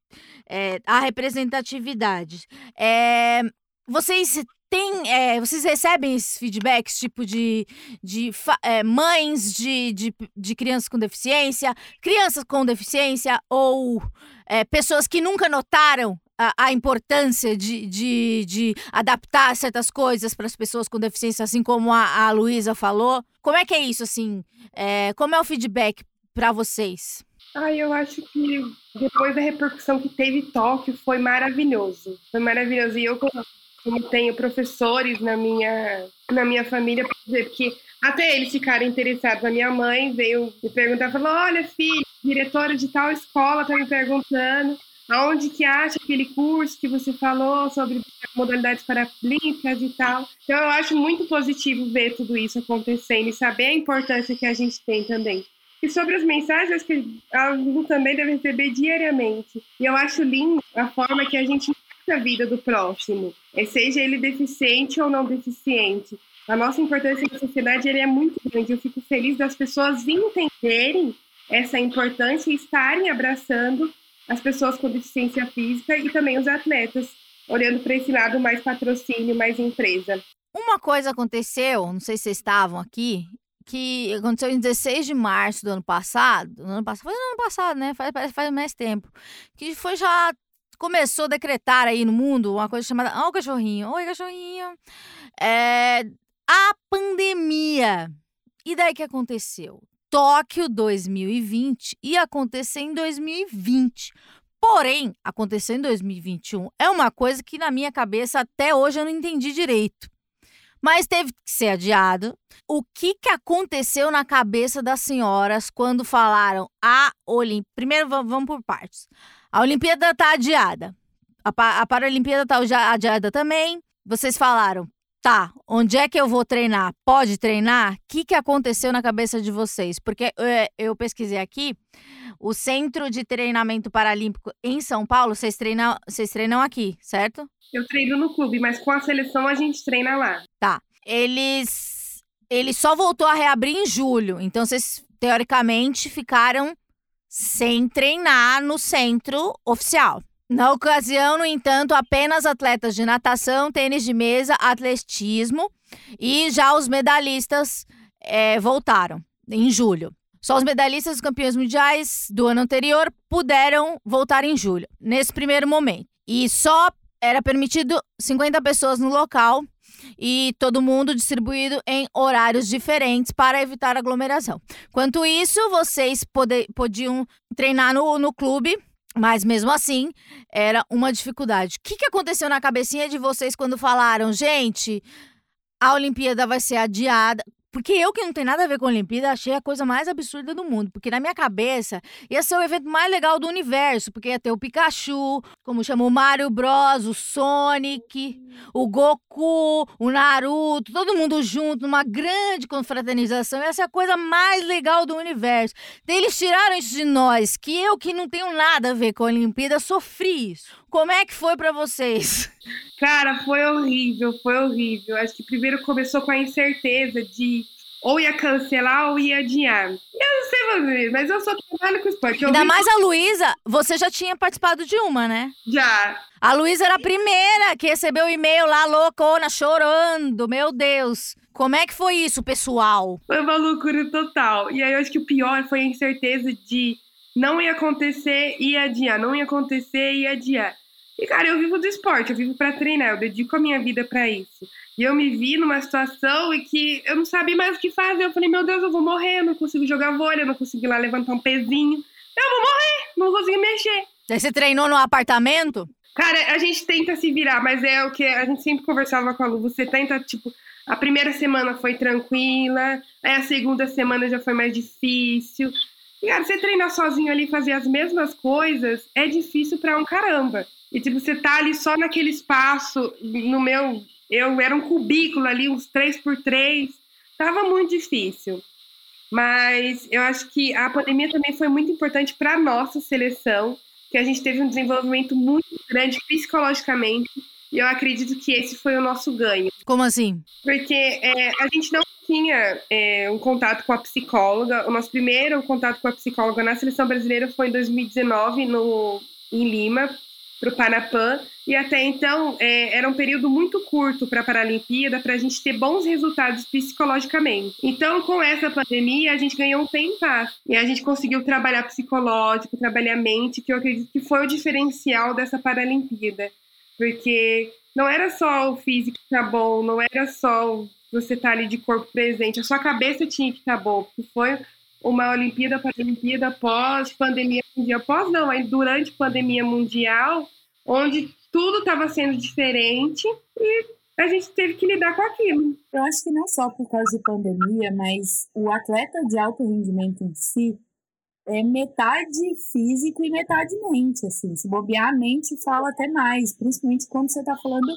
é, a representatividade. É, vocês têm, é, vocês recebem esses feedbacks, tipo de, de é, mães de, de, de crianças com deficiência, crianças com deficiência ou é, pessoas que nunca notaram a, a importância de, de, de adaptar certas coisas para as pessoas com deficiência, assim como a, a Luísa falou. Como é que é isso, assim? Como é o feedback para vocês? Ah, eu acho que depois da repercussão que teve Tóquio foi maravilhoso. Foi maravilhoso. E eu, como tenho professores na minha, na minha família, porque até eles ficaram interessados. A minha mãe veio me perguntar, falou: Olha, filho, diretora de tal escola tá me perguntando aonde que acha aquele curso que você falou sobre modalidades paralímpicas e tal. Então eu acho muito positivo ver tudo isso acontecendo e saber a importância que a gente tem também. E sobre as mensagens, que aluno também deve receber diariamente. E eu acho lindo a forma que a gente a vida do próximo, é, seja ele deficiente ou não deficiente. A nossa importância na sociedade é muito grande. Eu fico feliz das pessoas entenderem essa importância e estarem abraçando as pessoas com deficiência física e também os atletas, olhando para esse lado mais patrocínio, mais empresa. Uma coisa aconteceu, não sei se vocês estavam aqui, que aconteceu em 16 de março do ano passado. No ano passado foi no ano passado, né? Faz, faz mais tempo. Que foi já. Começou a decretar aí no mundo uma coisa chamada. Ó, oh, o cachorrinho. Oi, cachorrinho. É, a pandemia. E daí que aconteceu? Tóquio 2020 ia acontecer em 2020. Porém, aconteceu em 2021. É uma coisa que na minha cabeça até hoje eu não entendi direito. Mas teve que ser adiado. O que, que aconteceu na cabeça das senhoras quando falaram a Olimpíada? Primeiro, vamos por partes. A Olimpíada está adiada. A, a Paralimpíada está adiada também. Vocês falaram, Tá, onde é que eu vou treinar? Pode treinar? O que, que aconteceu na cabeça de vocês? Porque é, eu pesquisei aqui, o Centro de Treinamento Paralímpico em São Paulo, vocês treinam, vocês treinam aqui, certo? Eu treino no clube, mas com a seleção a gente treina lá. Tá. Eles. Ele só voltou a reabrir em julho. Então, vocês, teoricamente, ficaram sem treinar no centro oficial. Na ocasião, no entanto, apenas atletas de natação, tênis de mesa, atletismo e já os medalhistas é, voltaram em julho. Só os medalhistas dos campeões mundiais do ano anterior puderam voltar em julho, nesse primeiro momento. E só era permitido 50 pessoas no local e todo mundo distribuído em horários diferentes para evitar aglomeração. Quanto isso, vocês pode, podiam treinar no, no clube mas mesmo assim, era uma dificuldade. O que, que aconteceu na cabecinha de vocês quando falaram, gente, a Olimpíada vai ser adiada? Porque eu, que não tem nada a ver com a Olimpíada, achei a coisa mais absurda do mundo. Porque na minha cabeça ia ser o evento mais legal do universo. Porque ia ter o Pikachu, como chamou o Mario Bros, o Sonic, o Goku, o Naruto, todo mundo junto, numa grande confraternização. Ia ser a coisa mais legal do universo. Eles tiraram isso de nós, que eu, que não tenho nada a ver com a Olimpíada, sofri isso. Como é que foi para vocês? Cara, foi horrível, foi horrível. Acho que primeiro começou com a incerteza de ou ia cancelar ou ia adiar. Eu não sei você, mas eu só trabalho com esporte. Eu Ainda mais a Luísa, você já tinha participado de uma, né? Já. A Luísa era a primeira que recebeu o e-mail lá, loucona, chorando. Meu Deus. Como é que foi isso, pessoal? Foi uma loucura total. E aí eu acho que o pior foi a incerteza de não ia acontecer, ia adiar, não ia acontecer, ia adiar. E, cara, eu vivo do esporte, eu vivo para treinar, eu dedico a minha vida para isso. E eu me vi numa situação em que eu não sabia mais o que fazer. Eu falei, meu Deus, eu vou morrer, eu não consigo jogar vôlei, eu não consigo ir lá levantar um pezinho. Eu vou morrer, não consigo mexer. Daí você treinou no apartamento? Cara, a gente tenta se virar, mas é o que a gente sempre conversava com a Lu. Você tenta, tipo, a primeira semana foi tranquila, aí a segunda semana já foi mais difícil. E, cara, você treinar sozinho ali, fazer as mesmas coisas, é difícil pra um caramba. E tipo, você tá ali só naquele espaço, no meu. Eu era um cubículo ali, uns três por três. Tava muito difícil. Mas eu acho que a pandemia também foi muito importante para nossa seleção, que a gente teve um desenvolvimento muito grande psicologicamente. E eu acredito que esse foi o nosso ganho. Como assim? Porque é, a gente não tinha é, um contato com a psicóloga. O nosso primeiro contato com a psicóloga na seleção brasileira foi em 2019, no, em Lima, para o Panapan, e até então é, era um período muito curto para a Paralimpíada para a gente ter bons resultados psicologicamente. Então, com essa pandemia, a gente ganhou um tempo e a gente conseguiu trabalhar psicológico, trabalhar mente, que eu acredito que foi o diferencial dessa Paralimpíada, porque não era só o físico estar tá bom, não era só você estar tá ali de corpo presente, a sua cabeça tinha que estar tá boa, porque foi uma Olimpíada, Paralimpíada pós pandemia mundial, pós não, durante pandemia mundial, onde tudo estava sendo diferente e a gente teve que lidar com aquilo. Eu acho que não só por causa de pandemia, mas o atleta de alto rendimento em si é metade físico e metade mente, assim. Se bobear, a mente fala até mais, principalmente quando você está falando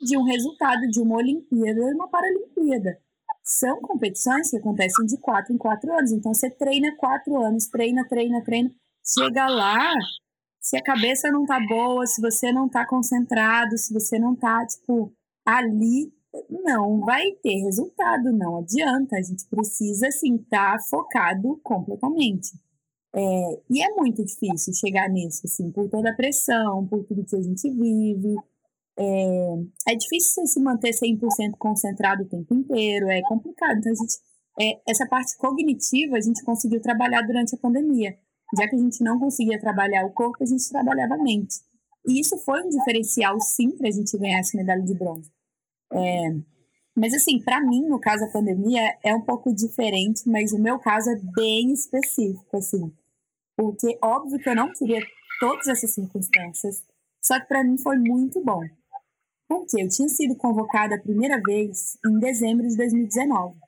de um resultado de uma Olimpíada e uma Paralimpíada. São competições que acontecem de quatro em quatro anos. Então, você treina quatro anos, treina, treina, treina. Chega lá, se a cabeça não tá boa, se você não tá concentrado, se você não tá, tipo, ali, não vai ter resultado, não adianta. A gente precisa, assim, estar tá focado completamente. É, e é muito difícil chegar nisso, assim, por toda a pressão, por tudo que a gente vive. É, é difícil se manter 100% concentrado o tempo inteiro, é complicado. Então, a gente, é, essa parte cognitiva a gente conseguiu trabalhar durante a pandemia. Já que a gente não conseguia trabalhar o corpo, a gente trabalhava a mente. E isso foi um diferencial, sim, para a gente ganhar essa medalha de bronze. É, mas, assim, para mim, no caso da pandemia, é um pouco diferente, mas o meu caso é bem específico, assim. Porque, óbvio que eu não queria todas essas circunstâncias, só que para mim foi muito bom. Porque eu tinha sido convocada a primeira vez em dezembro de 2019.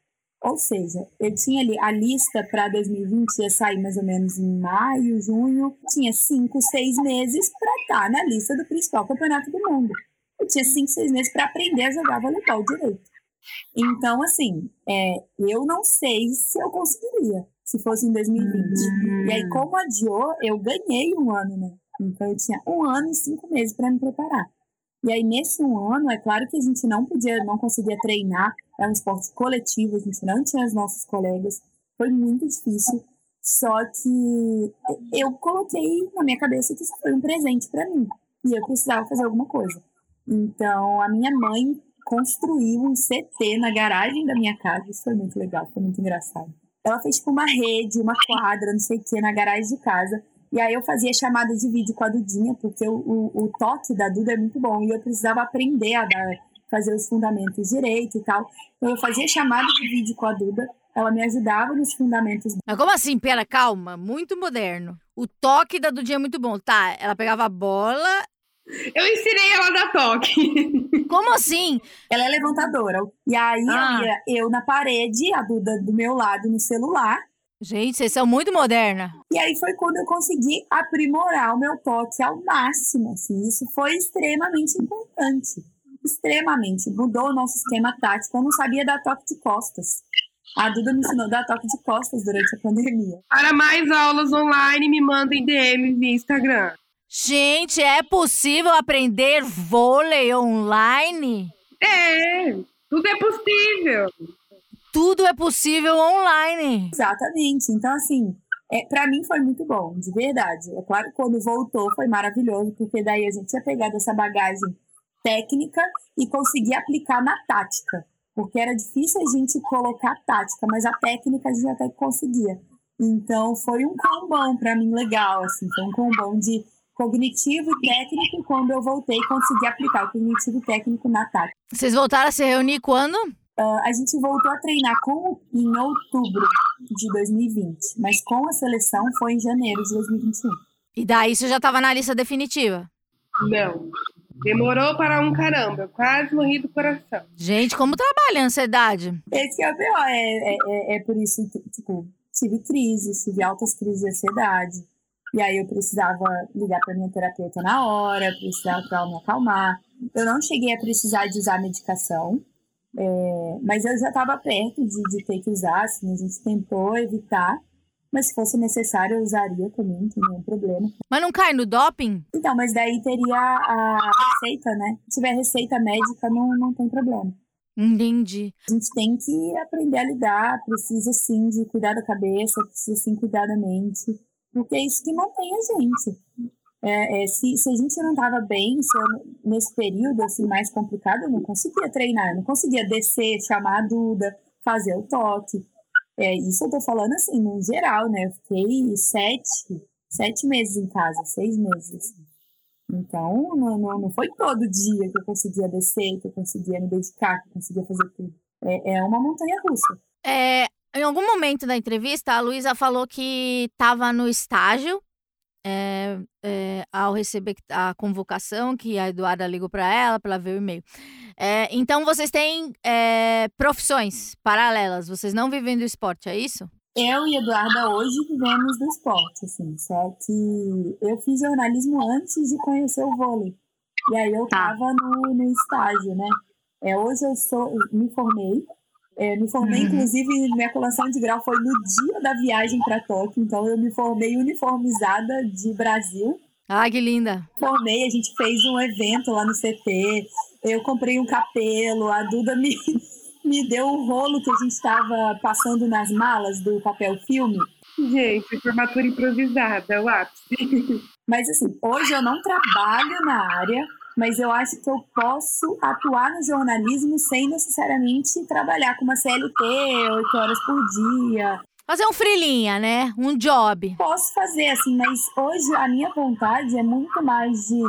Ou seja, eu tinha ali a lista para 2020 ia sair mais ou menos em maio, junho. Tinha cinco, seis meses para estar na lista do principal campeonato do mundo. Eu tinha cinco, seis meses para aprender a jogar voleibol direito. Então, assim, é, eu não sei se eu conseguiria se fosse em 2020. Uhum. E aí, como adiou, eu ganhei um ano, né? Então, eu tinha um ano e cinco meses para me preparar. E aí, nesse um ano, é claro que a gente não podia, não conseguia treinar, era um esporte coletivo, a gente não tinha os nossos colegas, foi muito difícil. Só que eu coloquei na minha cabeça que isso foi um presente para mim e eu precisava fazer alguma coisa. Então, a minha mãe construiu um CT na garagem da minha casa, isso foi muito legal, foi muito engraçado. Ela fez tipo uma rede, uma quadra, não sei o que, na garagem de casa. E aí eu fazia chamada de vídeo com a Dudinha, porque o, o, o toque da Duda é muito bom. E eu precisava aprender a dar, fazer os fundamentos direito e tal. Então eu fazia chamada de vídeo com a Duda. Ela me ajudava nos fundamentos. Mas como assim? Pera, calma. Muito moderno. O toque da Dudinha é muito bom. Tá, ela pegava a bola eu ensinei ela a dar toque. Como assim? Ela é levantadora. E aí ah. eu ia eu na parede, a Duda do meu lado no celular. Gente, vocês são muito moderna. E aí foi quando eu consegui aprimorar o meu toque ao máximo. Assim. Isso foi extremamente importante. Extremamente. Mudou o nosso esquema tático. Eu não sabia dar toque de costas. A Duda me ensinou a dar toque de costas durante a pandemia. Para mais aulas online, me mandem DM via Instagram. Gente, é possível aprender vôlei online? É, tudo é possível. Tudo é possível online. Exatamente. Então, assim, é, para mim foi muito bom, de verdade. É claro que quando voltou foi maravilhoso, porque daí a gente tinha pegado essa bagagem técnica e conseguir aplicar na tática. Porque era difícil a gente colocar tática, mas a técnica a gente até conseguia. Então foi um combão para mim legal, assim, foi um combão de cognitivo e técnico quando eu voltei consegui aplicar o cognitivo e técnico na tática. Vocês voltaram a se reunir quando? Uh, a gente voltou a treinar com em outubro de 2020, mas com a seleção foi em janeiro de 2021. E daí você já estava na lista definitiva? Não. Demorou para um caramba. Eu quase morri do coração. Gente, como trabalha a ansiedade? Esse é o pior. É, é, é por isso que, tipo, tive crises, tive altas crises de ansiedade. E aí eu precisava ligar para minha terapeuta na hora, precisava para ela me acalmar. Eu não cheguei a precisar de usar medicação, é, mas eu já estava perto de, de, ter que usar, assim, a gente tentou evitar. Mas se fosse necessário, eu usaria também, não tem nenhum problema. Mas não cai no doping? Então, mas daí teria a receita, né? Se tiver receita médica, não, não tem problema. Entendi. A gente tem que aprender a lidar, precisa sim de cuidar da cabeça, precisa sim cuidar da mente porque é isso que mantém a gente. É, é, se, se a gente não estava bem, eu, nesse período assim, mais complicado, eu não conseguia treinar, eu não conseguia descer, chamar a Duda, fazer o toque. É, isso eu tô falando assim, no geral, né? Eu fiquei sete, sete meses em casa, seis meses. Então, não, não, não foi todo dia que eu conseguia descer, que eu conseguia me dedicar, que eu conseguia fazer tudo. É, é uma montanha russa. É, Em algum momento da entrevista, a Luísa falou que estava no estágio é, é, ao receber a convocação, que a Eduarda ligou para ela, para ela ver o e-mail. É, então, vocês têm profissões paralelas, vocês não vivem do esporte, é isso? Eu e Eduarda hoje vivemos do esporte, assim, só que eu fiz jornalismo antes de conhecer o vôlei. E aí eu estava tá. no, no estágio, né? É, hoje eu sou, me formei, é, me formei, uhum. inclusive, minha colação de grau foi no dia da viagem para Tóquio, então eu me formei uniformizada de Brasil. Ah, que linda! Formei, a gente fez um evento lá no CT, eu comprei um capelo, a Duda me, me deu o um rolo que a gente estava passando nas malas do papel filme. Gente, formatura improvisada, o ápice. Mas assim, hoje eu não trabalho na área, mas eu acho que eu posso atuar no jornalismo sem necessariamente trabalhar com uma CLT, oito horas por dia. Fazer um frilinha, né? Um job. Posso fazer, assim, mas hoje a minha vontade é muito mais de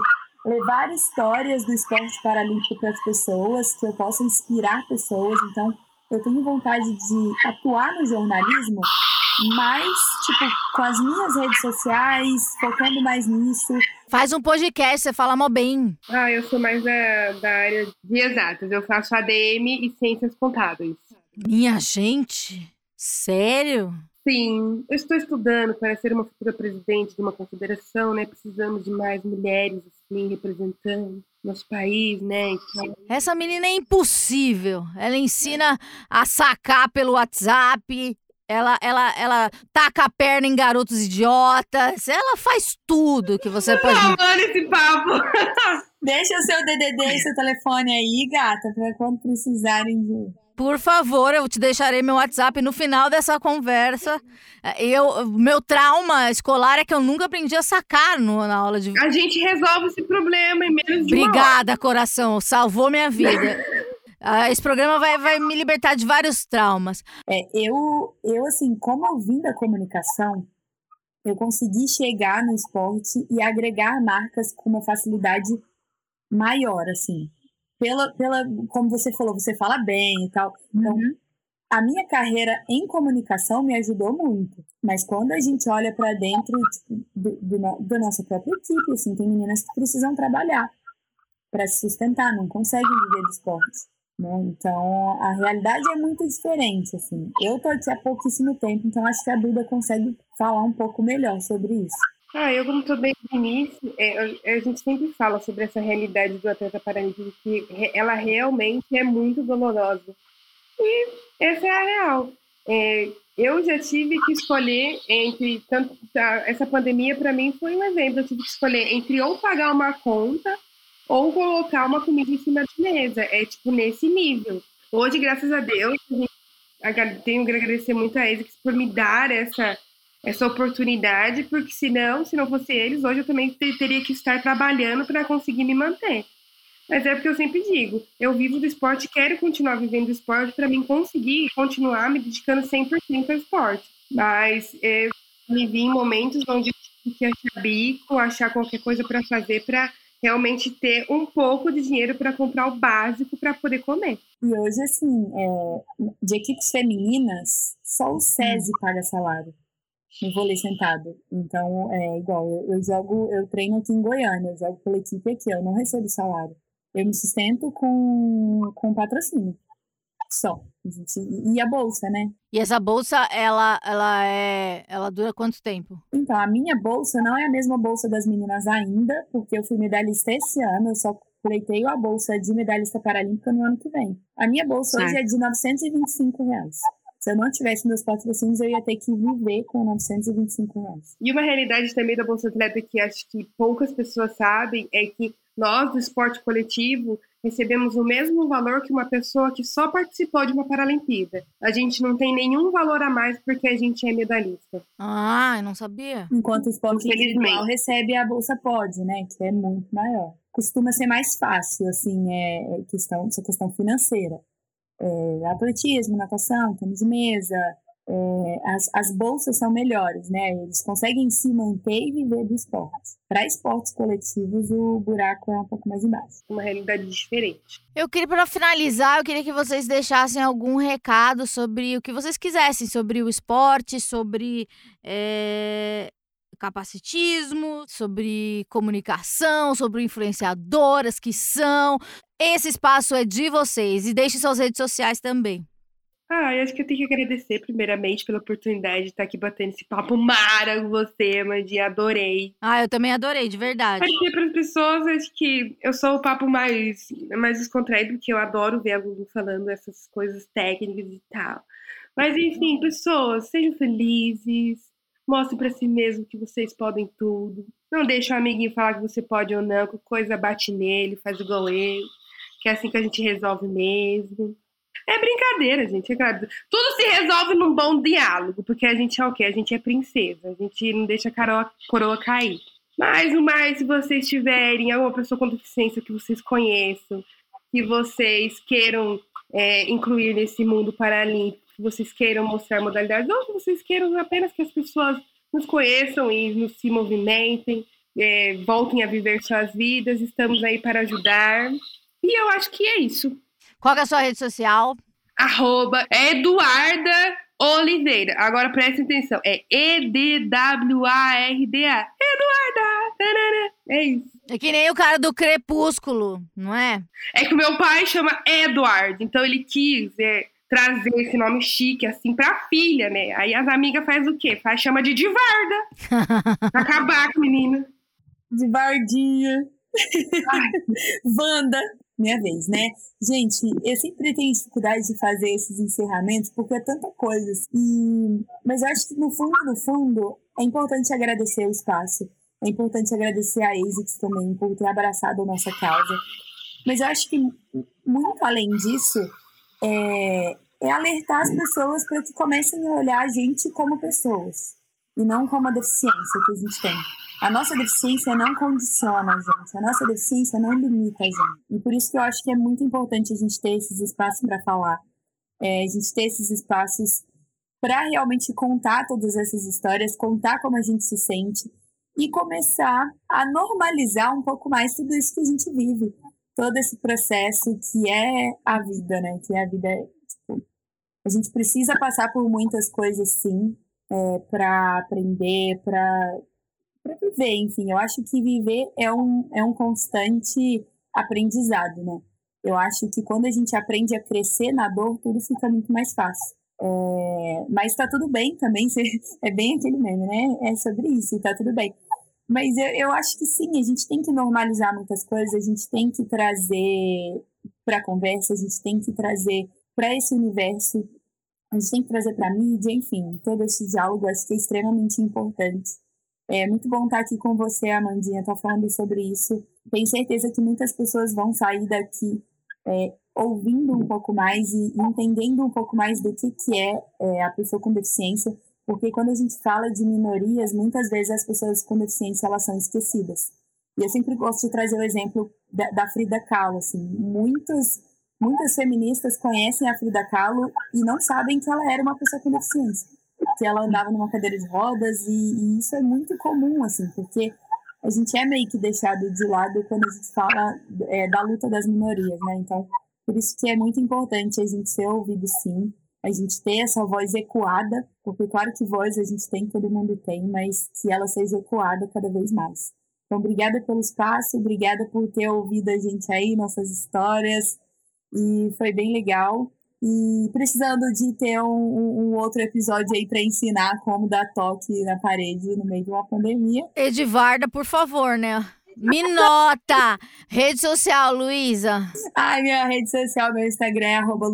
levar histórias do esporte paralímpico para as pessoas, que eu possa inspirar pessoas. Então, eu tenho vontade de atuar no jornalismo, mas, tipo, com as minhas redes sociais, focando mais nisso. Faz um podcast, você fala mó bem. Ah, eu sou mais da, da área de exatas. Eu faço ADM e ciências contábeis. Minha gente, sério? Sim, eu estou estudando para ser uma futura presidente de uma confederação, né? Precisamos de mais mulheres assim representando nosso país, né? Então... Essa menina é impossível. Ela ensina a sacar pelo WhatsApp, ela, ela, ela taca a perna em garotos idiotas. Ela faz tudo que você pode. Não, mano, esse papo. Deixa o seu DDD e seu telefone aí, gata, para quando precisarem de. Por favor, eu te deixarei meu WhatsApp no final dessa conversa. Eu, meu trauma escolar é que eu nunca aprendi a sacar no, na aula de. A gente resolve esse problema em menos de Obrigada, coração. Salvou minha vida. Ah, esse programa vai, vai me libertar de vários traumas. É, eu, eu, assim, como eu vim da comunicação, eu consegui chegar no esporte e agregar marcas com uma facilidade maior, assim. Pela, pela, como você falou, você fala bem e tal. Então, uhum. a minha carreira em comunicação me ajudou muito. Mas quando a gente olha para dentro tipo, do, do, da nossa própria equipe, assim, tem meninas que precisam trabalhar para se sustentar, não conseguem viver do esporte. Né? Então, a realidade é muito diferente, assim. Eu tô aqui há pouquíssimo tempo, então acho que a Duda consegue falar um pouco melhor sobre isso. Ah, eu como estou bem no início, é, a gente sempre fala sobre essa realidade do atleta paralímpico, que ela realmente é muito dolorosa. E essa é a real. É, eu já tive que escolher entre tanto essa pandemia para mim foi um exemplo. Eu tive que escolher entre ou pagar uma conta ou colocar uma comida em cima da mesa. É tipo nesse nível. Hoje, graças a Deus, tenho que agradecer muito a eles por me dar essa, essa oportunidade, porque senão, se não fosse eles, hoje eu também teria que estar trabalhando para conseguir me manter. Mas é porque eu sempre digo, eu vivo do esporte, quero continuar vivendo do esporte para mim conseguir continuar me dedicando 100% ao esporte. Mas eu me vi em momentos onde eu tive que achar bico, achar qualquer coisa para fazer para realmente ter um pouco de dinheiro para comprar o básico para poder comer. E hoje, assim, é, de equipes femininas, só o SESI hum. paga salário no vôlei sentado. Então, é igual, eu, eu, jogo, eu treino aqui em Goiânia, eu jogo pela equipe aqui, eu não recebo salário. Eu me sustento com, com patrocínio só. E a bolsa, né? E essa bolsa, ela, ela é. Ela dura quanto tempo? Então, a minha bolsa não é a mesma bolsa das meninas ainda, porque eu fui medalhista esse ano, eu só pleiteio a bolsa de medalhista paralímpica no ano que vem. A minha bolsa certo. hoje é de 925 reais. Se eu não tivesse meus patrocínios, eu ia ter que viver com 925 reais. E uma realidade também da Bolsa Atleta que acho que poucas pessoas sabem é que nós, do esporte coletivo, recebemos o mesmo valor que uma pessoa que só participou de uma Paralimpíada. A gente não tem nenhum valor a mais porque a gente é medalhista. Ah, eu não sabia. Enquanto o esporte individual recebe a Bolsa Pode, né, que é muito maior. Costuma ser mais fácil, assim, é, é questão, essa questão financeira. É, atletismo, natação, tênis de mesa, é, as, as bolsas são melhores, né? Eles conseguem se manter e viver do esporte. Para esportes coletivos, o buraco é um pouco mais embaixo. Uma realidade diferente. Eu queria, para finalizar, eu queria que vocês deixassem algum recado sobre o que vocês quisessem, sobre o esporte, sobre é, capacitismo, sobre comunicação, sobre influenciadoras que são. Esse espaço é de vocês e deixe suas redes sociais também. Ah, eu acho que eu tenho que agradecer primeiramente pela oportunidade de estar aqui batendo esse papo mara com você, Mandy. Adorei. Ah, eu também adorei, de verdade. Porque para as pessoas, acho que eu sou o papo mais, mais descontraído, porque eu adoro ver a Lulu falando essas coisas técnicas e tal. Mas enfim, pessoas, sejam felizes, mostrem para si mesmo que vocês podem tudo. Não deixe o amiguinho falar que você pode ou não, que coisa bate nele, faz igual eu, que é assim que a gente resolve mesmo. É brincadeira, gente. É claro. Tudo se resolve num bom diálogo, porque a gente é o quê? A gente é princesa. A gente não deixa a coroa, coroa cair. Mas o mais, se vocês tiverem alguma pessoa com deficiência que vocês conheçam, que vocês queiram é, incluir nesse mundo paralímpico, que vocês queiram mostrar modalidades, ou que vocês queiram apenas que as pessoas nos conheçam e nos se movimentem, é, voltem a viver suas vidas, estamos aí para ajudar. E eu acho que é isso. Qual é a sua rede social? Arroba Eduarda Oliveira. Agora preste atenção. É E-D-W-A-R-D-A. Eduarda! É isso. É que nem o cara do Crepúsculo, não é? É que o meu pai chama Eduardo, então ele quis é, trazer esse nome chique, assim, pra filha, né? Aí as amigas faz o quê? Faz, chama de Divarda. pra acabar com a menina. Divardinha. Wanda minha vez, né? Gente, eu sempre tenho dificuldade de fazer esses encerramentos porque é tanta coisa. E... Mas eu acho que no fundo, no fundo, é importante agradecer o espaço. É importante agradecer a ASICS também por ter abraçado a nossa causa. Mas eu acho que, muito além disso, é, é alertar as pessoas para que comecem a olhar a gente como pessoas e não como a deficiência que a gente tem. A nossa deficiência não condiciona a gente, a nossa deficiência não limita a gente. E por isso que eu acho que é muito importante a gente ter esses espaços para falar, é, a gente ter esses espaços para realmente contar todas essas histórias, contar como a gente se sente e começar a normalizar um pouco mais tudo isso que a gente vive, todo esse processo que é a vida, né? Que é a vida. A gente precisa passar por muitas coisas, sim, é, para aprender, para viver, enfim. Eu acho que viver é um, é um constante aprendizado, né? Eu acho que quando a gente aprende a crescer na dor, tudo fica muito mais fácil. É, mas tá tudo bem também, é bem aquele meme, né? É sobre isso, tá tudo bem. Mas eu, eu acho que sim, a gente tem que normalizar muitas coisas, a gente tem que trazer para a conversa, a gente tem que trazer para esse universo, a gente tem que trazer para a mídia, enfim, todo esse diálogo acho que é extremamente importante. É muito bom estar aqui com você, Amandinha, estar tá falando sobre isso. Tenho certeza que muitas pessoas vão sair daqui é, ouvindo um pouco mais e entendendo um pouco mais do que, que é, é, a pessoa com deficiência, porque quando a gente fala de minorias, muitas vezes as pessoas com deficiência elas são esquecidas. E eu sempre gosto de trazer o exemplo da, da Frida Kahlo. Assim, muitas, muitas feministas conhecem a Frida Kahlo e não sabem que ela era uma pessoa com deficiência que ela andava numa cadeira de rodas e, e, isso é muito comum, assim, porque a gente é meio que deixado de lado quando a gente fala é, da luta das minorias, né? Então, por isso que é muito importante a gente ser ouvido, sim, a gente ter essa voz ecoada, porque claro que voz a gente tem, todo mundo tem, mas que ela seja ecoada cada vez mais. Então, obrigada pelo espaço, obrigada por ter ouvido a gente aí, nossas histórias, e foi bem legal. E precisando de ter um, um outro episódio aí para ensinar como dar toque na parede no meio de uma pandemia. Edivarda, por favor, né? Me nota! rede social, Luísa. Ai, minha rede social, meu Instagram é arroba.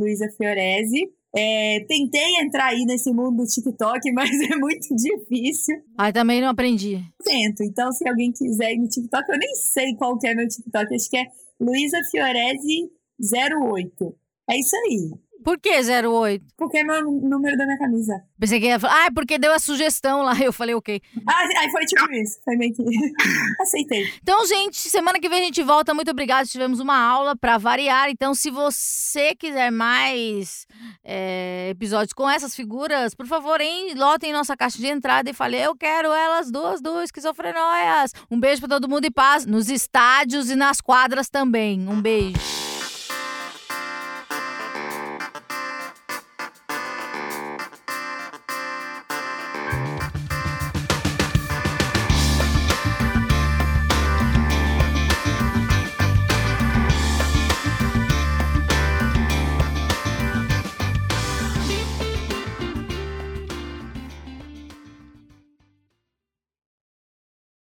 É, tentei entrar aí nesse mundo do TikTok, mas é muito difícil. Ai, também não aprendi. Tento. Então, se alguém quiser ir no TikTok, eu nem sei qual que é meu TikTok. Acho que é Luísa Fiorese 08. É isso aí. Por que 08? Porque é meu número da minha camisa. Pensei que ia falar, ah, é porque deu a sugestão lá. Eu falei, ok. Ah, aí foi tipo isso. Foi meio que. Aceitei. Então, gente, semana que vem a gente volta. Muito obrigada. Tivemos uma aula para variar. Então, se você quiser mais é, episódios com essas figuras, por favor, hein, lotem nossa caixa de entrada e fale, eu quero elas duas do esquizofrenóias. Um beijo para todo mundo e paz nos estádios e nas quadras também. Um beijo.